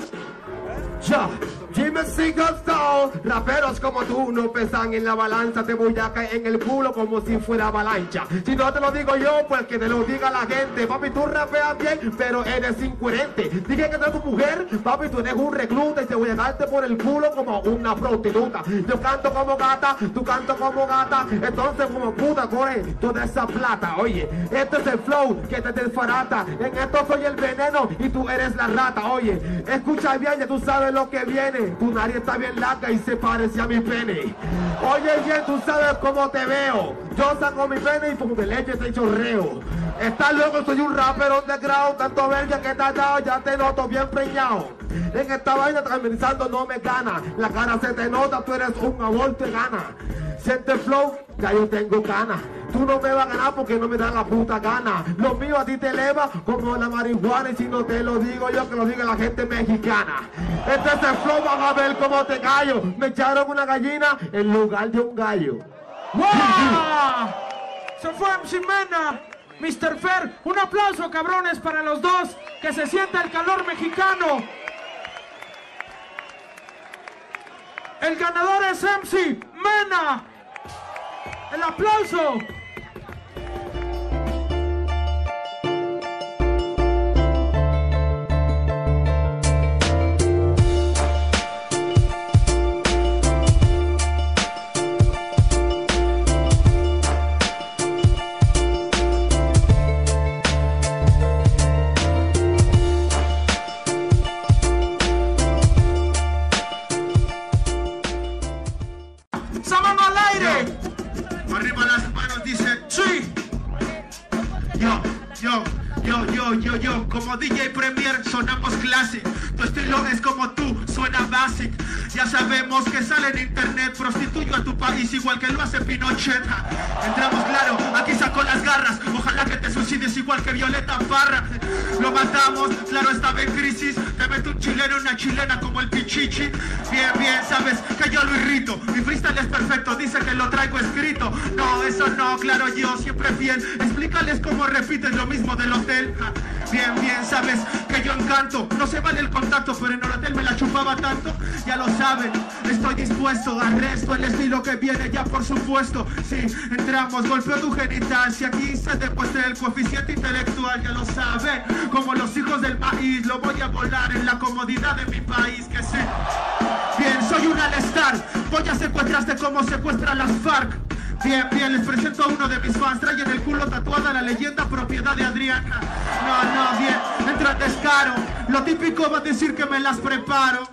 Ya, Jimmy Stone, raperos como tú no pesan en la balanza, te voy a caer en el culo como si fuera avalancha. Si no te lo digo yo, pues que te lo diga la gente. Papi, tú rapeas bien, pero eres incoherente. Dije que tu mujer, papi, tú eres un recluta y te voy a darte por el culo como una prostituta. Yo canto como gata, tú canto como gata, entonces como puta coge toda esa plata. Oye, esto es el flow que te desfarata. En esto soy el veneno y tú eres la rata. Oye, escucha bien, ya tú sabes lo que viene. Tu nariz está bien larga y se parece a mi pene. Oye bien, tú sabes cómo te veo. Yo saco mi pene y como de leche te chorreo. Estás loco, soy un rapper underground, tanto verga que te has dado, ya te noto bien preñado. En esta vaina tranquilizando no me gana. La cara se te nota, tú eres un aborto y gana. Siente flow, ya yo tengo ganas. Tú no me vas a ganar porque no me da la puta gana. Lo mío a ti te eleva como la marihuana y si no te lo digo yo, que lo diga la gente mexicana. Este es el flow, van a ver cómo te callo. Me echaron una gallina en lugar de un gallo. ¡Wow! Se fue MC Mena. Mr. Fer, un aplauso cabrones para los dos. Que se sienta el calor mexicano. El ganador es MC Mena. El aplauso. Sabemos que sale en internet, prostituyo a tu país igual que lo hace Pinochet. Entramos claro, aquí sacó las garras. Ojalá que te suicides igual que Violeta Parra. Lo matamos, claro estaba en crisis. Te mete un chileno, una chilena como el Pichichi. Bien, bien, sabes que yo lo irrito. Mi freestyle es perfecto, dice que lo traigo escrito. No, eso no, claro, yo siempre bien. Explícales cómo repites lo mismo del hotel. Bien, bien, sabes que yo encanto. No se vale el contacto, pero en el hotel me la chupaba tanto. Ya lo saben, estoy dispuesto. Arresto el estilo que viene ya, por supuesto. Sí, entramos, golpeo tu genital. Si aquí se demuestra el coeficiente intelectual, ya lo saben. Como los hijos del maíz, lo voy a volar en la comodidad de mi país. Que sí. Bien, soy un alestar. Voy a secuestrarte como secuestran las FARC. Bien, bien, les presento a uno de mis fans. Trae en el culo tatuada la leyenda propiedad de Adriana. No, no, bien, entra en descaro. Lo típico va a decir que me las preparo.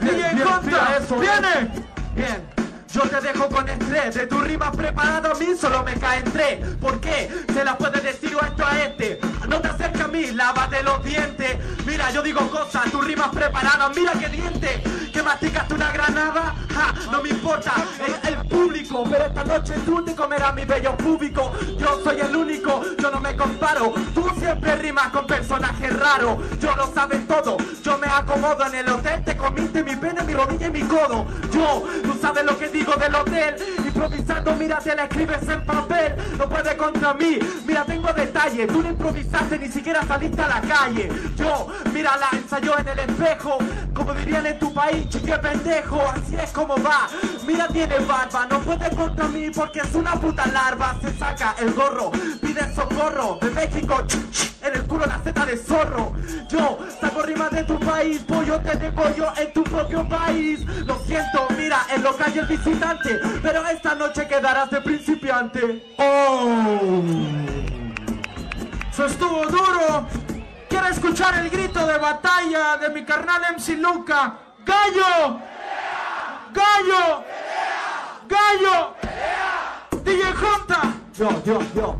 DJ bien, Contra, mira eso, viene. Bien. Yo te dejo con estrés, de tu rima preparado a mí solo me caen tres. ¿Por qué? Se la puede decir o esto a este. No te acerques a mí, lávate los dientes. Mira, yo digo cosas, tu rimas preparadas, mira qué diente. Que masticaste una granada, ja, no me importa, es el público. Pero esta noche tú te comerás mi bello público. Yo soy el único, yo no me comparo. Tú siempre rimas con personajes raros. Yo lo sabes todo, yo me acomodo en el hotel. Te comiste mi pene, mi rodilla y mi codo. Yo, tú sabes lo que digo del hotel. Improvisando, mira, te la escribes en papel, no puede contra mí. Mira, tengo detalle, tú no improvisaste, ni siquiera saliste a la calle. Yo, mira, la ensayó en el espejo, como dirían en tu país, chique pendejo, así es como va. Mira, tiene barba, no puede contra mí porque es una puta larva. Se saca el gorro, pide socorro de México, en el culo la zeta de zorro. Yo saco rimas de tu país, pollo te dejo yo en tu propio país. Lo siento, mira, en lo calle el visitante, pero esta noche quedarás de principiante. ¡Oh! Eso estuvo duro. Quiero escuchar el grito de batalla de mi carnal MC Luca. ¡Gallo! ¡Gallo! ¡Gallo! DJ Junta. Yo, yo, yo.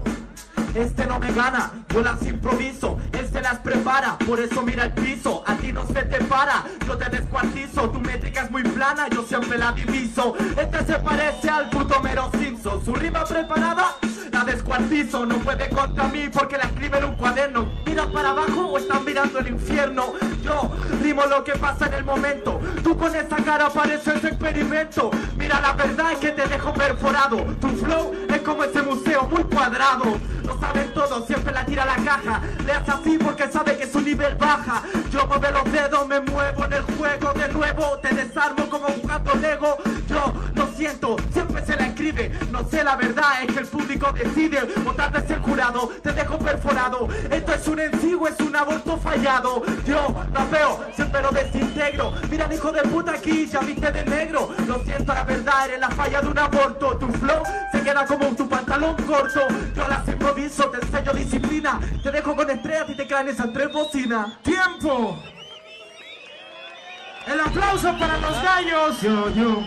Este no me gana, yo las improviso, él se las prepara, por eso mira el piso, a ti no se te para, yo te descuartizo, tu métrica es muy plana, yo siempre la diviso, este se parece al puto Mero Simpson, su rima preparada, la descuartizo, no puede contra mí porque la escribe en un cuaderno, mira para abajo o están mirando el infierno, yo rimo lo que pasa en el momento, tú con esa cara pareces experimento, mira la verdad es que te dejo perforado, tu flow es como ese museo muy cuadrado, lo saben todos, siempre la tira a la caja. Le hace así porque sabe que su nivel baja. Yo muevo los dedos, me muevo en el juego de nuevo. Te desarmo como gato Lego. Yo lo siento, siempre se la escribe. No sé la verdad, es que el público decide. O tal vez el jurado te dejo perforado. Esto es un encigo, es un aborto fallado. Yo rapeo, siempre lo desintegro. Mira, hijo de puta aquí, ya viste de negro. Lo siento, la verdad, eres la falla de un aborto. Tu flow se queda como tu pantalón corto. Yo las improviso, te enseño disciplina. Te dejo con estrellas y te caen esas tres bocinas. ¡Tiempo! El aplauso para los gallos. Yo, yo,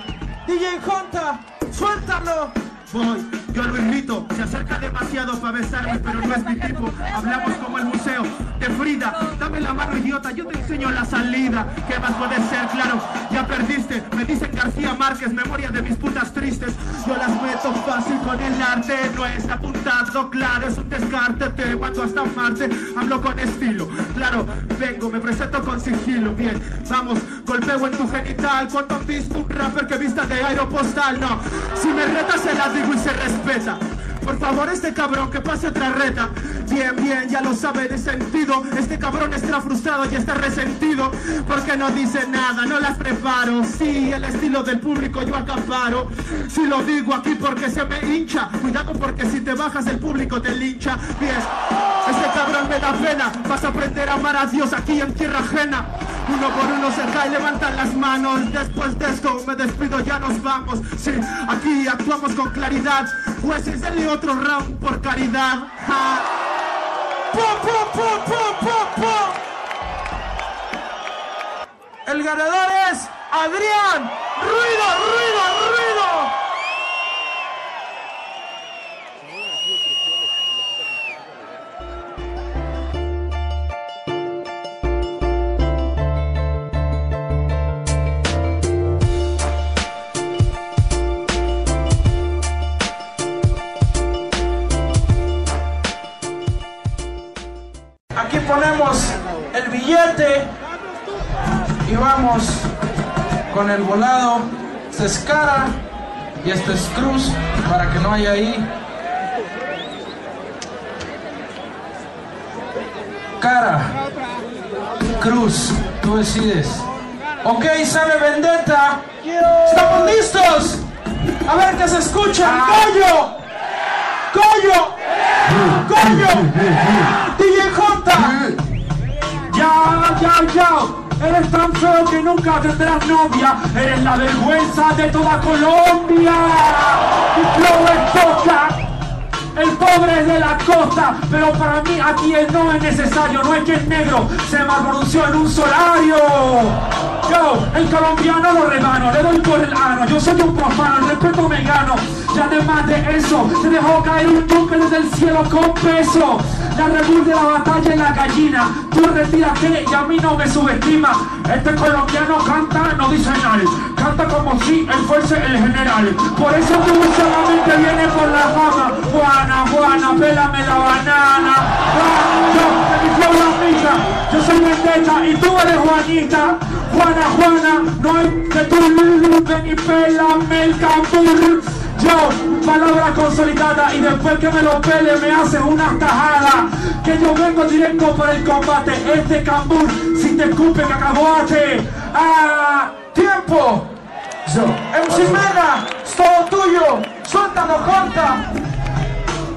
DJ Junta, suéltalo. voy, yo lo irrito. Se acerca demasiado para besarme, pero no es mi tipo. Hablamos como el de Frida. Dame la mano, idiota, yo te enseño la salida. ¿Qué más puede ser? Claro, ya perdiste. Me dicen García Márquez, memoria de mis putas tristes. Yo las meto fácil con el arte. No es apuntado, claro, es un descarte. Te mato hasta Marte. Hablo con estilo. Claro, vengo, me presento con sigilo. Bien, vamos, golpeo en tu genital. ¿Cuánto han visto un rapper que vista de aeropostal? No, si me retas se las digo y se respeta. Por favor, este cabrón que pase otra reta. Bien, bien, ya lo sabe de sentido. Este cabrón está frustrado y está resentido. Porque no dice nada, no las preparo. Sí, el estilo del público yo acaparo. Si lo digo aquí porque se me hincha. Cuidado porque si te bajas el público te lincha. Bien, este cabrón me da pena. Vas a aprender a amar a Dios aquí en tierra ajena. Uno por uno se cae, levantan las manos. Después de esto me despido, ya nos vamos. Sí, aquí actuamos con claridad. Jueces, denle otro round por caridad. Ja. ¡Pum, pum, pum, pum, pum, pum! El ganador es Adrián. ¡Ruido, ruido, ruido! y vamos con el volado. Esta escara y esta es cruz para que no haya ahí. Cara, cruz, tú decides. Ok, sale Vendetta. ¿Estamos listos? A ver que se escucha. ¡Coyo! ¡Coyo! ¡Coyo! DJ J. Ya, ya, ya. Eres tan feo que nunca tendrás novia. Eres la vergüenza de toda Colombia. Es poca. El pobre es de la costa, pero para mí aquí el no es necesario. No es que el negro se malpronunció en un solario. Yo, el colombiano lo rebano, le doy por el ano. Yo soy un profano, respeto me gano. Y además de eso, se dejó caer un toque desde el cielo con peso. La rebus de la batalla en la gallina. Tú retírate y a mí no me subestima. Este colombiano canta, no dice nada. Canta como si él fuese el general. Por eso tú solamente vienes por la fama. Juana, Juana, pélame la banana. Yo, de mi la mica. Yo soy vendetta y tú eres Juanita. Juana, Juana, no hay que tú ven y pélame el cambur. Yo, palabra consolidada y después que me lo pele me hacen una tajada. Que yo vengo directo por el combate. Este cambur, si te escupe cacahuate. ¡Ah! ¡Tiempo! Yo. Es todo tuyo. Suéltalo, corta.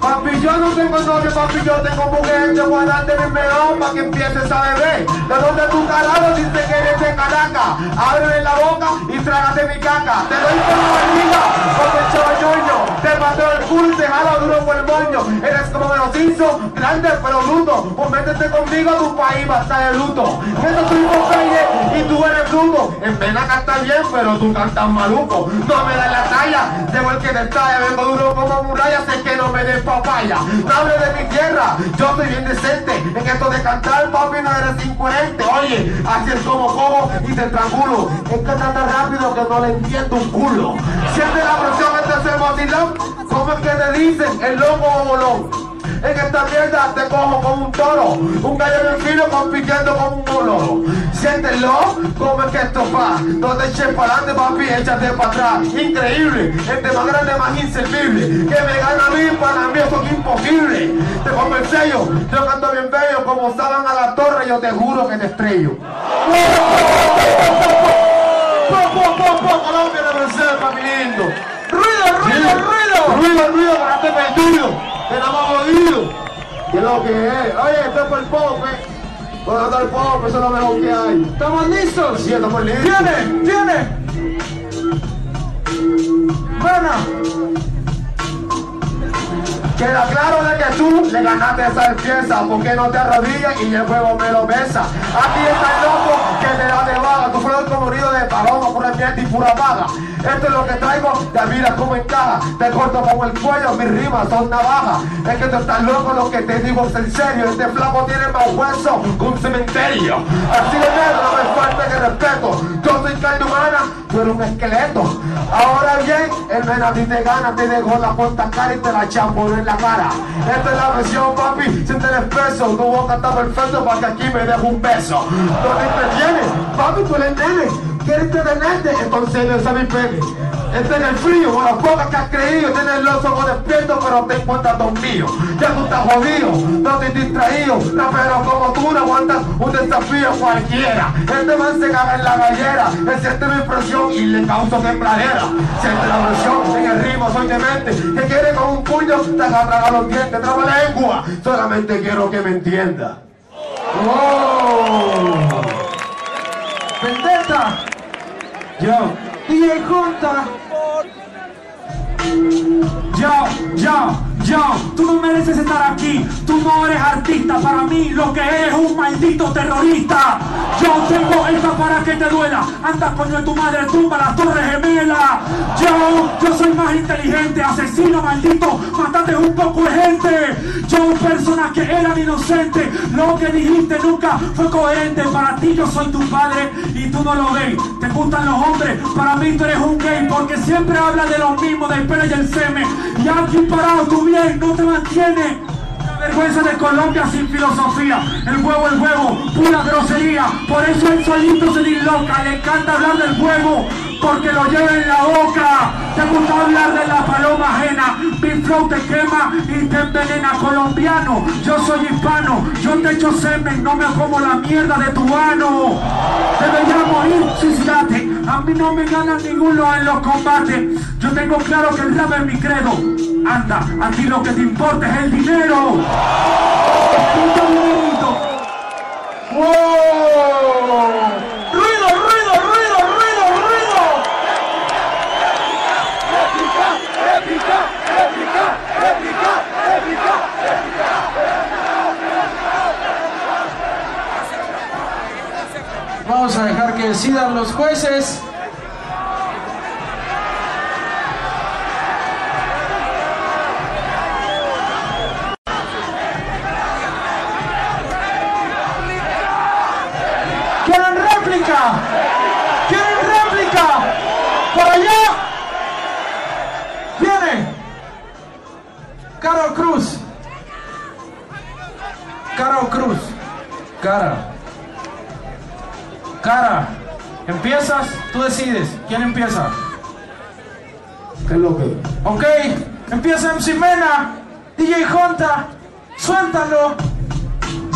Papi, yo no tengo novio, papi, yo tengo mujer, yo voy darte mi melón para que empieces a beber. ¿De dónde tu carajo dice que eres de Caracas? Ábrele la boca y trágate mi caca. Te doy por la barriga, como el chavalloño. Te mató el culo y te jalo duro por el moño. Eres como de los grande pero bruto. Pues métete conmigo a tu país, va a estar de luto. Soy Popeye y tú eres bruto. En pena cantas bien, pero tú cantas maluco. No me das la talla, llevo el que te talla. Vengo duro como muralla, sé que no me des papaya. Hables de mi tierra, yo soy bien decente. En esto de cantar, papi, no eres incoherente. Oye, así es como cojo y te tranquilo. Es que tan rápido que no le entiendo un culo. Siente la presión, este es el motilón. ¿Cómo es que te dicen el loco o bolón? En esta mierda te cojo como un toro, un gallo en filo compitiendo como un bolo. Siéntelo, como es que esto va. No te eches para adelante, papi, échate para atrás. Increíble, este más grande, más inservible. Que me gana a mí, para mí eso es imposible. Te pongo el sello, yo canto bien bello, como salgan a la torre, yo te juro que te estrello. Colombia representa, papi lindo. Ruido, ruido, ruido. Ruido, ruido, para este perdido. Que no hemos jodido. Que lo que es. Oye, esto es por el pop, eh. Por otro el pop, eso es lo mejor que hay. ¿Estamos listos? Sí, estamos listos. ¡Viene! ¡Viene! Mena, Queda claro de que tú le ganaste esa pieza porque no te arrodillas y el juego me lo besa. Aquí está el loco que te da de vaga. Tu flor como herido de paloma, pura mierda y pura vaga. Esto es lo que traigo, te mira como encaja. Te corto como el cuello, mis rimas son navajas. Es que tú estás loco, lo que te digo es en serio. Este flaco tiene más hueso que un cementerio. Así de negro, me falta que respeto. Yo soy carne humana, eres un esqueleto. Ahora bien, el men te gana, te dejo la puerta cara y te la champo en la cara. Esta es la versión, papi, siente el espeso. Tu boca está perfecto para que aquí me dejo un beso. No te entretienes, papi, tú eres nene. ¿Quieres entretenerte? Entonces no mi pene. Este es el frío, con las pocas que has creído. Tienes los ojos despiertos, pero te encuentras dormido. Ya tú estás jodido, no te distraído. Pero como tú no aguantas un desafío cualquiera. Este man se caga en la gallera. Él siente mi presión y le causo tembladera. Siente la presión en el ritmo, soy demente. Que quiere con un puño, te agarra los dientes. Traba la lengua, solamente quiero que me entienda. ¡Oh! Vendetta. Yo. DJ Junta. Yo, yo, yo, tú no mereces estar aquí, tú no eres artista, para mí lo que es un maldito terrorista. Yo tengo esta para que te duela, anda coño de tu madre, tumba las torres gemelas. Yo, yo soy más inteligente, asesino maldito, mataste un poco de gente. Yo, personas que eran inocentes, lo que dijiste nunca fue coherente. Para ti yo soy tu padre y tú no lo ves. Te gustan los hombres, para mí tú eres un gay, porque siempre hablas de lo mismo, del pelo y el semen. Y aquí parado tú no te mantienes. La vergüenza de Colombia sin filosofía. El huevo, el huevo, pura grosería. Por eso el solito se disloca. Le encanta hablar del huevo porque lo lleva en la boca. Te gusta hablar de la paloma ajena. Mi flow te quema y te envenena. Colombiano, yo soy hispano. Yo te echo semen, no me como la mierda de tu ano. Debería morir, suicidate. A mí no me gana ninguno en los combates. Yo tengo claro que el rap es mi credo. Anda, a ti lo que te importa es el dinero. Puto dinerito. Ruido, ruido, ruido, ruido, ruido. Vamos a dejar que decidan los jueces. Cara. Cara. ¿Empiezas? Tú decides. ¿Quién empieza? ¿Qué es lo que? Ok, empieza MC Mena, DJ Jonta, suéltalo.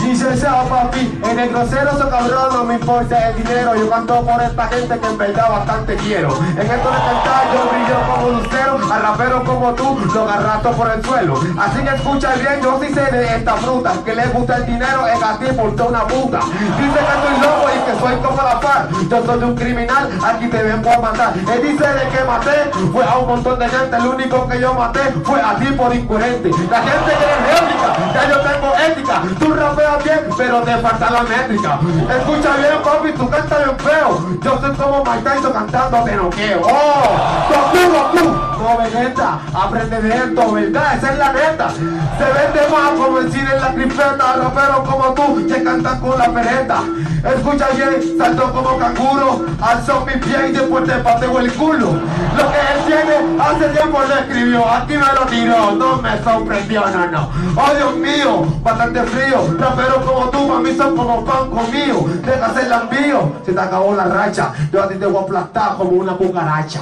Dice Sao papi, en el grosero so cabrón no me importa el dinero. Yo canto por esta gente que en verdad bastante quiero. En esto de cantar yo brillo como lucero A raperos como tú lo agarrato por el suelo. Así que escucha bien, yo sí sé de esta fruta. Que le gusta el dinero es a ti por una puta. Dice que estoy loco y que soy como la par. Yo soy un criminal, aquí te vengo a matar. Él dice de que maté, fue a un montón de gente. El único que yo maté fue a ti por incoherente. La gente que es réplica, ya yo tengo ética. Tú rapeas pero te falta la métrica. Escucha bien, papi, tú cantas bien feo. Yo soy como Mike Tyson cantando te noqueo. ¡Oh! No, Vegeta, aprende de esto, ¿verdad? Esa es la neta. Se vende más como el cine en la cripeta. Raperos como tú que cantan con la pereta. Escucha bien, salto como canguro. Alzo mi pie y después te pateo el culo. Lo que él tiene, hace tiempo le escribió. Aquí me lo tiró, no me sorprendió, no, no. Oh, Dios mío, bastante frío. Raperos como tú, mami, son como pan conmigo. Deja hacer la envío, se te acabó la racha. Yo a ti te voy a aplastar como una cucaracha.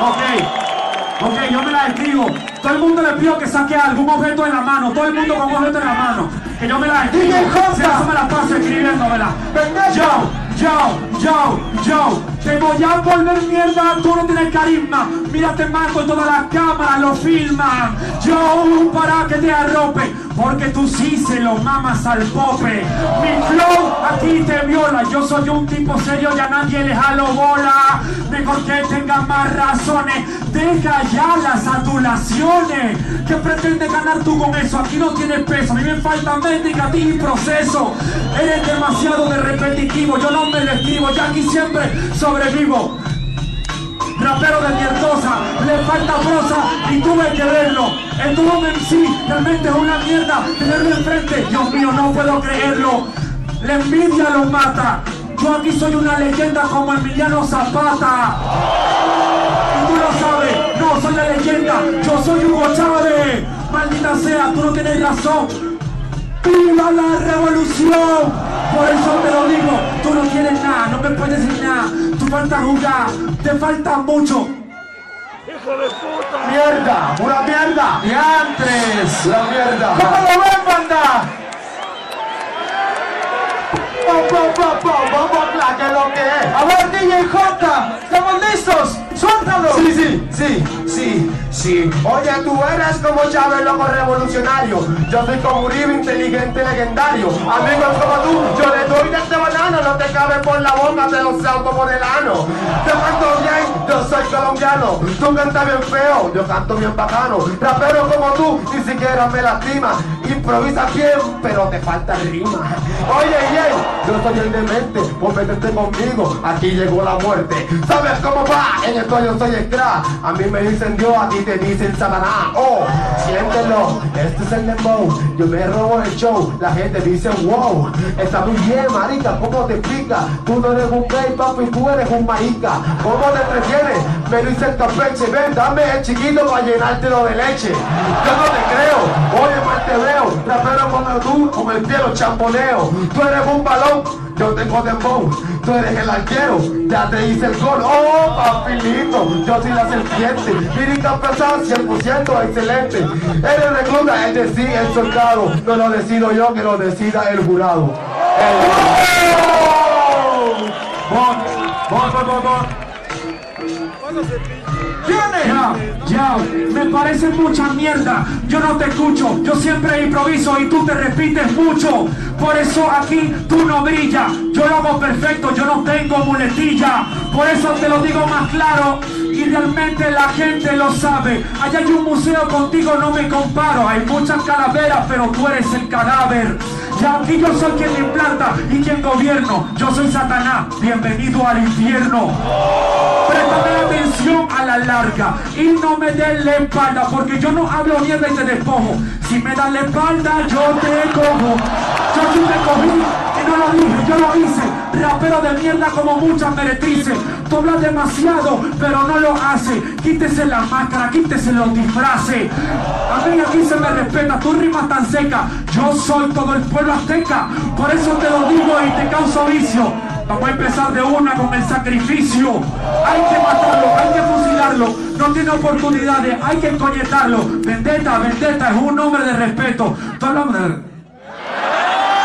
Ok, ok, yo me la escribo. Todo el mundo le pido que saque algún objeto en la mano. Todo el mundo con un objeto en la mano. Que yo me la escribo. Si eso me la paso escribiéndomela. Yo, yo, yo, yo. Te voy a volver mierda. Tú no tienes carisma. Mírate más con todas las cámaras. Lo filman. Yo, para que te arrope. Porque tú sí se lo mamas al pope. Mi flow aquí te viola. Yo soy un tipo serio, ya nadie le jalo bola. Mejor que tenga más razones. Deja ya las adulaciones. ¿Qué pretendes ganar tú con eso? Aquí no tienes peso. A mí me falta métrica, ti y proceso. Eres demasiado de repetitivo. Yo no me lo escribo. Yo aquí siempre sobrevivo rapero de mierdosa, le falta prosa y tuve que verlo. El dúo MC realmente es una mierda tenerlo enfrente. Dios mío, no puedo creerlo. La envidia lo mata. Yo aquí soy una leyenda como Emiliano Zapata. Y tú lo sabes, no soy la leyenda, yo soy Hugo Chávez. Maldita sea, tú no tienes razón. ¡Viva la revolución! Por eso te lo digo, tú no tienes nada, no me puedes decir nada, tú falta jugar, te falta mucho. ¡Mierda! ¡Pura mierda! ¡Diantres! ¡La mierda! ¿Cómo lo ven, banda? ¡Pum, pum, pum, pum! ¡Vamos a que lo que es! A ver, DJ J, ¿estamos listos? ¡Suéltalo! Sí, sí, sí, sí, sí. Oye, tú eres como Chávez, loco revolucionario. Yo soy como Uribe, inteligente, legendario. Amigos como tú, yo le doy de banano. No te cabe por la boca, te lo salto por el ano. Te canto bien, yo soy colombiano. Tú cantas bien feo, yo canto bien bacano. Rapero como tú, ni siquiera me lastima. Improvisa bien, pero te falta rima. Oye, yeah, yo soy el demente, pues métete conmigo. Aquí llegó la muerte. ¿Sabes cómo va? En esto yo soy crack. A mí me dicen Dios, a ti te dicen Satanás. Oh, siéntelo, este es el dembow. Yo me robo el show, la gente dice wow. Está muy bien, marica, ¿cómo te Tú no eres un gay, papi, tú eres un marica. ¿Cómo te entretienes? Me dice el campeche, ven, dame el chiquito para llenártelo de leche. Yo no te creo, oye, mal te veo. Rapero como tú, con el pie lo champoneo. Tú eres un balón, yo tengo dembow. Tú eres el arquero, ya te hice el gol. Oh, papilito, yo soy la serpiente. Lírica pesada, 100% excelente. Eres recluta, él decide el soldado. No lo decido yo, que lo decida el jurado. Bom, bom, bom, bom, bom. Tiene, ya, me parece mucha mierda. Yo no te escucho, yo siempre improviso y tú te repites mucho. Por eso aquí tú no brillas. Yo lo hago perfecto, yo no tengo muletilla. Por eso te lo digo más claro y realmente la gente lo sabe. Allá hay un museo contigo, no me comparo. Hay muchas calaveras, pero tú eres el cadáver. Ya aquí yo soy quien implanta y quien gobierno. Yo soy Satanás. Bienvenido al infierno. Préstame atención a la larga y no me des la espalda porque yo no hablo mierda y te despojo. Si me das la espalda, yo te cojo. Yo sí te cogí y no lo dije, yo lo hice. Rapero de mierda como muchas meretrices. Tú hablas demasiado, pero no lo hace. Quítese la máscara, quítese los disfraces. A mí aquí se me respeta, tu rima tan seca. Yo soy todo el pueblo azteca, por eso te lo digo y te causo vicio. Vamos a empezar de una con el sacrificio. Hay que matarlo, hay que fusilarlo. No tiene oportunidades, hay que encoñetarlo. Vendetta, Vendetta es un hombre de respeto. Hablamos.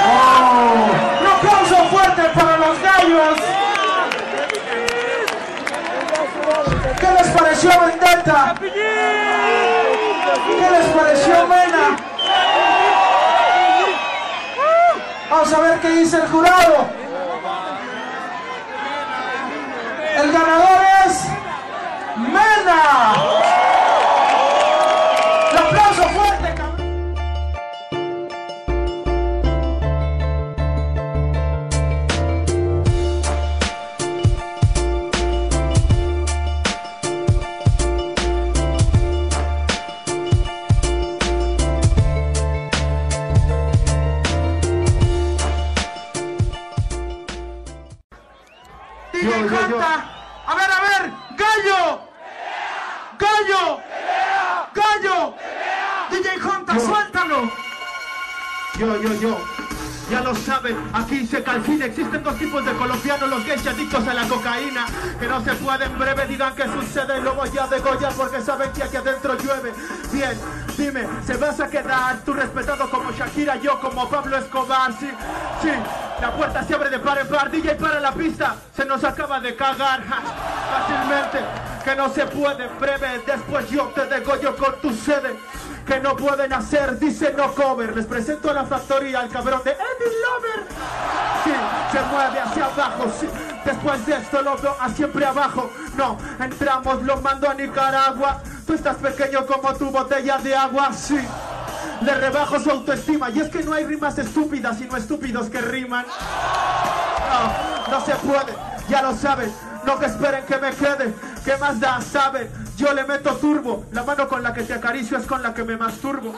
¡Oh! Un aplauso fuerte para los gallos. ¿Qué les pareció Vendetta? ¿Qué les pareció Mena? Vamos a ver qué dice el jurado. El ganador es Mena. Que sucede. Lo voy a degollar porque saben que aquí adentro llueve. Bien, dime, ¿se vas a quedar tú respetado como Shakira, yo como Pablo Escobar? Sí, sí. La puerta se abre de par en par, DJ para la pista. Se nos acaba de cagar fácilmente. Que no se puede breve. Después yo te degollo con tu sede que no pueden hacer, dice no cover. Les presento a la factoría al cabrón de Eddie Lover. Sí, se mueve hacia abajo, sí. Después de esto lo veo a siempre abajo. No, entramos, lo mando a Nicaragua. Tú estás pequeño como tu botella de agua, sí. Le rebajo su autoestima. Y es que no hay rimas estúpidas, sino estúpidos que riman. No, no se puede, ya lo saben. No que esperen que me quede. ¿Qué más da? Saben, yo le meto turbo. La mano con la que te acaricio es con la que me masturbo.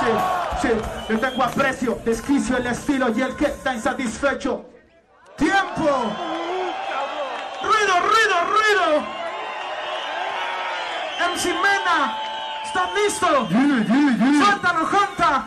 Sí, sí, le tengo aprecio, desquicio el estilo y el que está insatisfecho. ¡Tiempo! ¡Ruido, ruido, ruido! MC Mena, ¿estás listo? ¡Suéltalo, Jonta!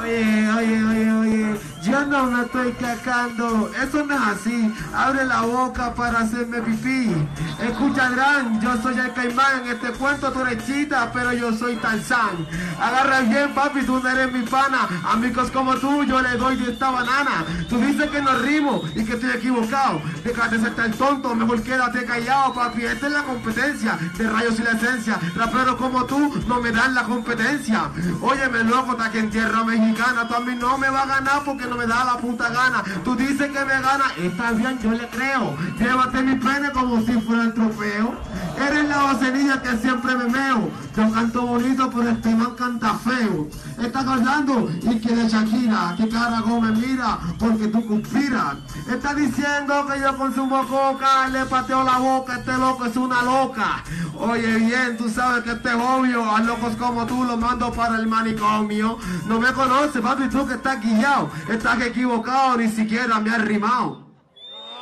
Oye, oye, oye, oye, yo no me estoy cacando, eso no es así, abre la boca para hacerme pipí. Escucha, Gran, yo soy el caimán, en este cuento tú eres chita, pero yo soy Tarzán. Agarra bien, papi, tú no eres mi pana, amigos como tú, yo le doy de esta banana. Tú dices que no rimo y que estoy equivocado, déjate de ser tan tonto, mejor quédate callado, papi, esta es la competencia de rayos y la esencia. Raperos como tú no me dan la competencia. Óyeme, loco, está que en tierra mexicana, tú a mí no me va a ganar porque no me da la puta gana. Tú dices que me gana, está bien, yo le creo. Llévate mi pene como si fuera el trofeo. Eres la bocenilla que siempre me meo. Yo canto bonito, pero este man canta feo. Está cantando y quiere Shakira. ¿Qué carajo me mira? Porque tú conspiras. Está diciendo que yo consumo coca, le pateo la boca, este loco es una loca. Oye bien, tú sabes que este es obvio. A locos como tú los mando para el manicomio. No me conoces, papi, tú que estás guillado. Estás equivocado, ni siquiera me has rimado.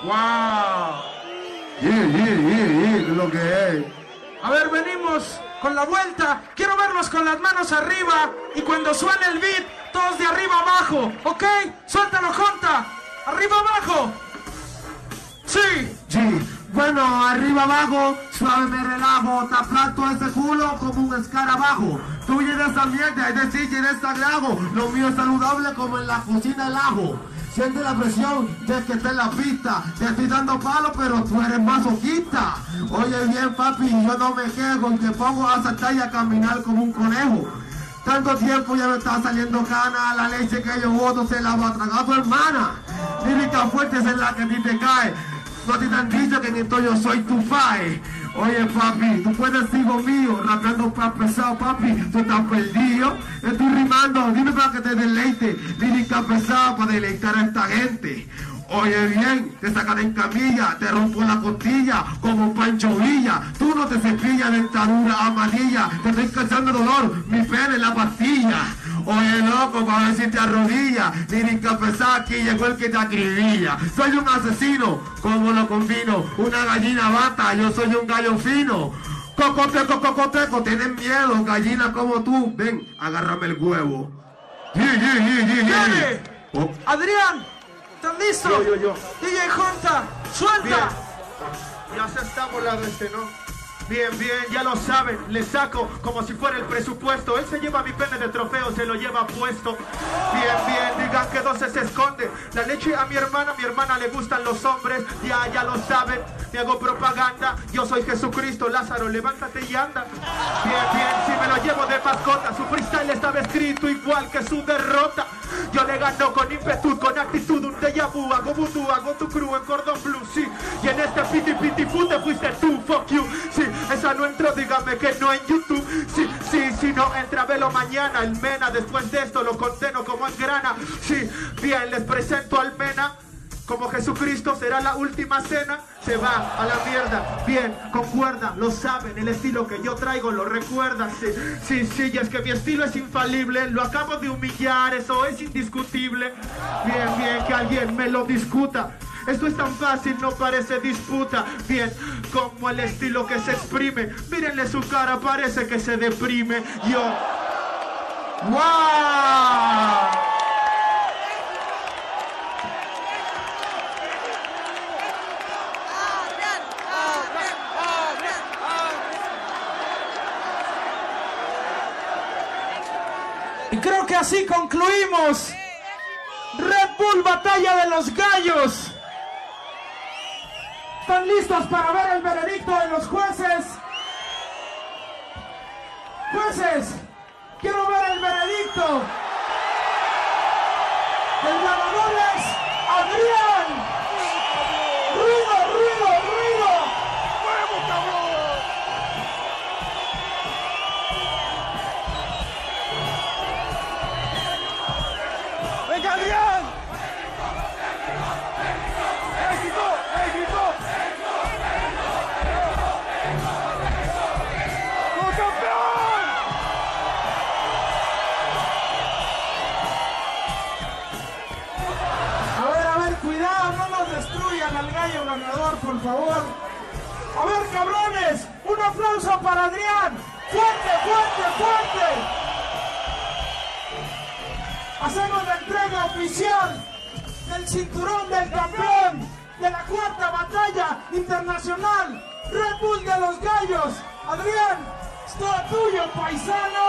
¡Wow! Yeah, yeah, yeah, yeah, lo que es. A ver, venimos con la vuelta. Quiero verlos con las manos arriba. Y cuando suene el beat, todos de arriba abajo. ¿Ok? Suéltalo, Jonta. Arriba abajo. Sí. Sí. Bueno, arriba abajo, suave me relajo, te aplasto ese culo como un escarabajo. Tú llenas esa mierda, es decir, llenas sagrado. Lo mío es saludable como en la cocina el ajo. Siente la presión de que esté en la pista. Te estoy dando palo, pero tú eres masoquista. Oye bien, papi, yo no me quejo y te pongo a saltar y a caminar como un conejo. Tanto tiempo ya me está saliendo gana, la leche que yo voto se la va a tragar tu hermana. Lírica fuerte es en la que a ti te cae. No a te han dicho que esto yo soy tu fae. Oye papi, tú puedes hijo mío, rapeando para pesado papi, tú estás perdido. Estoy rimando, dime para que te deleite. Lírica pesada para deleitar a esta gente. Oye bien, te sacan en camilla, te rompo la costilla como Pancho Villa. Tú no te cepillas dentadura amarilla, te estoy causando dolor, mi pene en la pastilla. Oye loco, para ver si te arrodillas, lírica pesada, aquí llegó el que te acribilla. Soy un asesino, como lo combino, una gallina bata, yo soy un gallo fino. Cocoteco, cocoteco, tienen miedo, gallina como tú, ven, agárrame el huevo. Yeah, yeah, yeah. Oh. Adrián. ¿Están listos? Yo, yo, yo. DJ suelta. Bien. Ya se está volado este, ¿no? Bien, bien, ya lo saben, le saco como si fuera el presupuesto. Él se lleva mi pene de trofeo, se lo lleva puesto. Bien, bien, digan que 12 se esconde. La leche a mi hermana, mi hermana le gustan los hombres, ya, ya lo saben. Me hago propaganda, yo soy Jesucristo, Lázaro, levántate y anda. Bien, bien, si me lo llevo de mascota, su freestyle estaba escrito igual que su derrota. Yo le gano con ímpetu, con actitud, un déjà vu, hago vudú, hago tu crew en cordón blue, sí. Y en este piti piti te fuiste tú, fuck you, sí. Esa no entró, dígame que no en YouTube, sí, sí, si no entra, velo mañana. El Mena, después de esto lo condeno como en grana, sí. Bien, les presento al Mena. Como Jesucristo será la última cena, se va a la mierda. Bien, concuerda, lo saben, el estilo que yo traigo lo recuerda. Sí, sí, sí, y es que mi estilo es infalible. Lo acabo de humillar, eso es indiscutible. Bien, bien, que alguien me lo discuta. Esto es tan fácil, no parece disputa. Bien, como el estilo que se exprime. Mírenle su cara, parece que se deprime. Yo. ¡Wow! Y creo que así concluimos. Red Bull Batalla de los Gallos. ¿Están listos para ver el veredicto de los jueces? Jueces, quiero ver el veredicto. El ganador Adrián. Favor. A ver, cabrones, un aplauso para Adrián. Fuerte, fuerte, fuerte. Hacemos la entrega oficial del cinturón del campeón de la cuarta batalla internacional Red Bull de los Gallos. Adrián, es todo tuyo, paisano.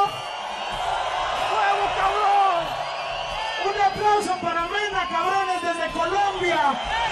¡Huevo, cabrón! Un aplauso para Mena, cabrones, desde Colombia.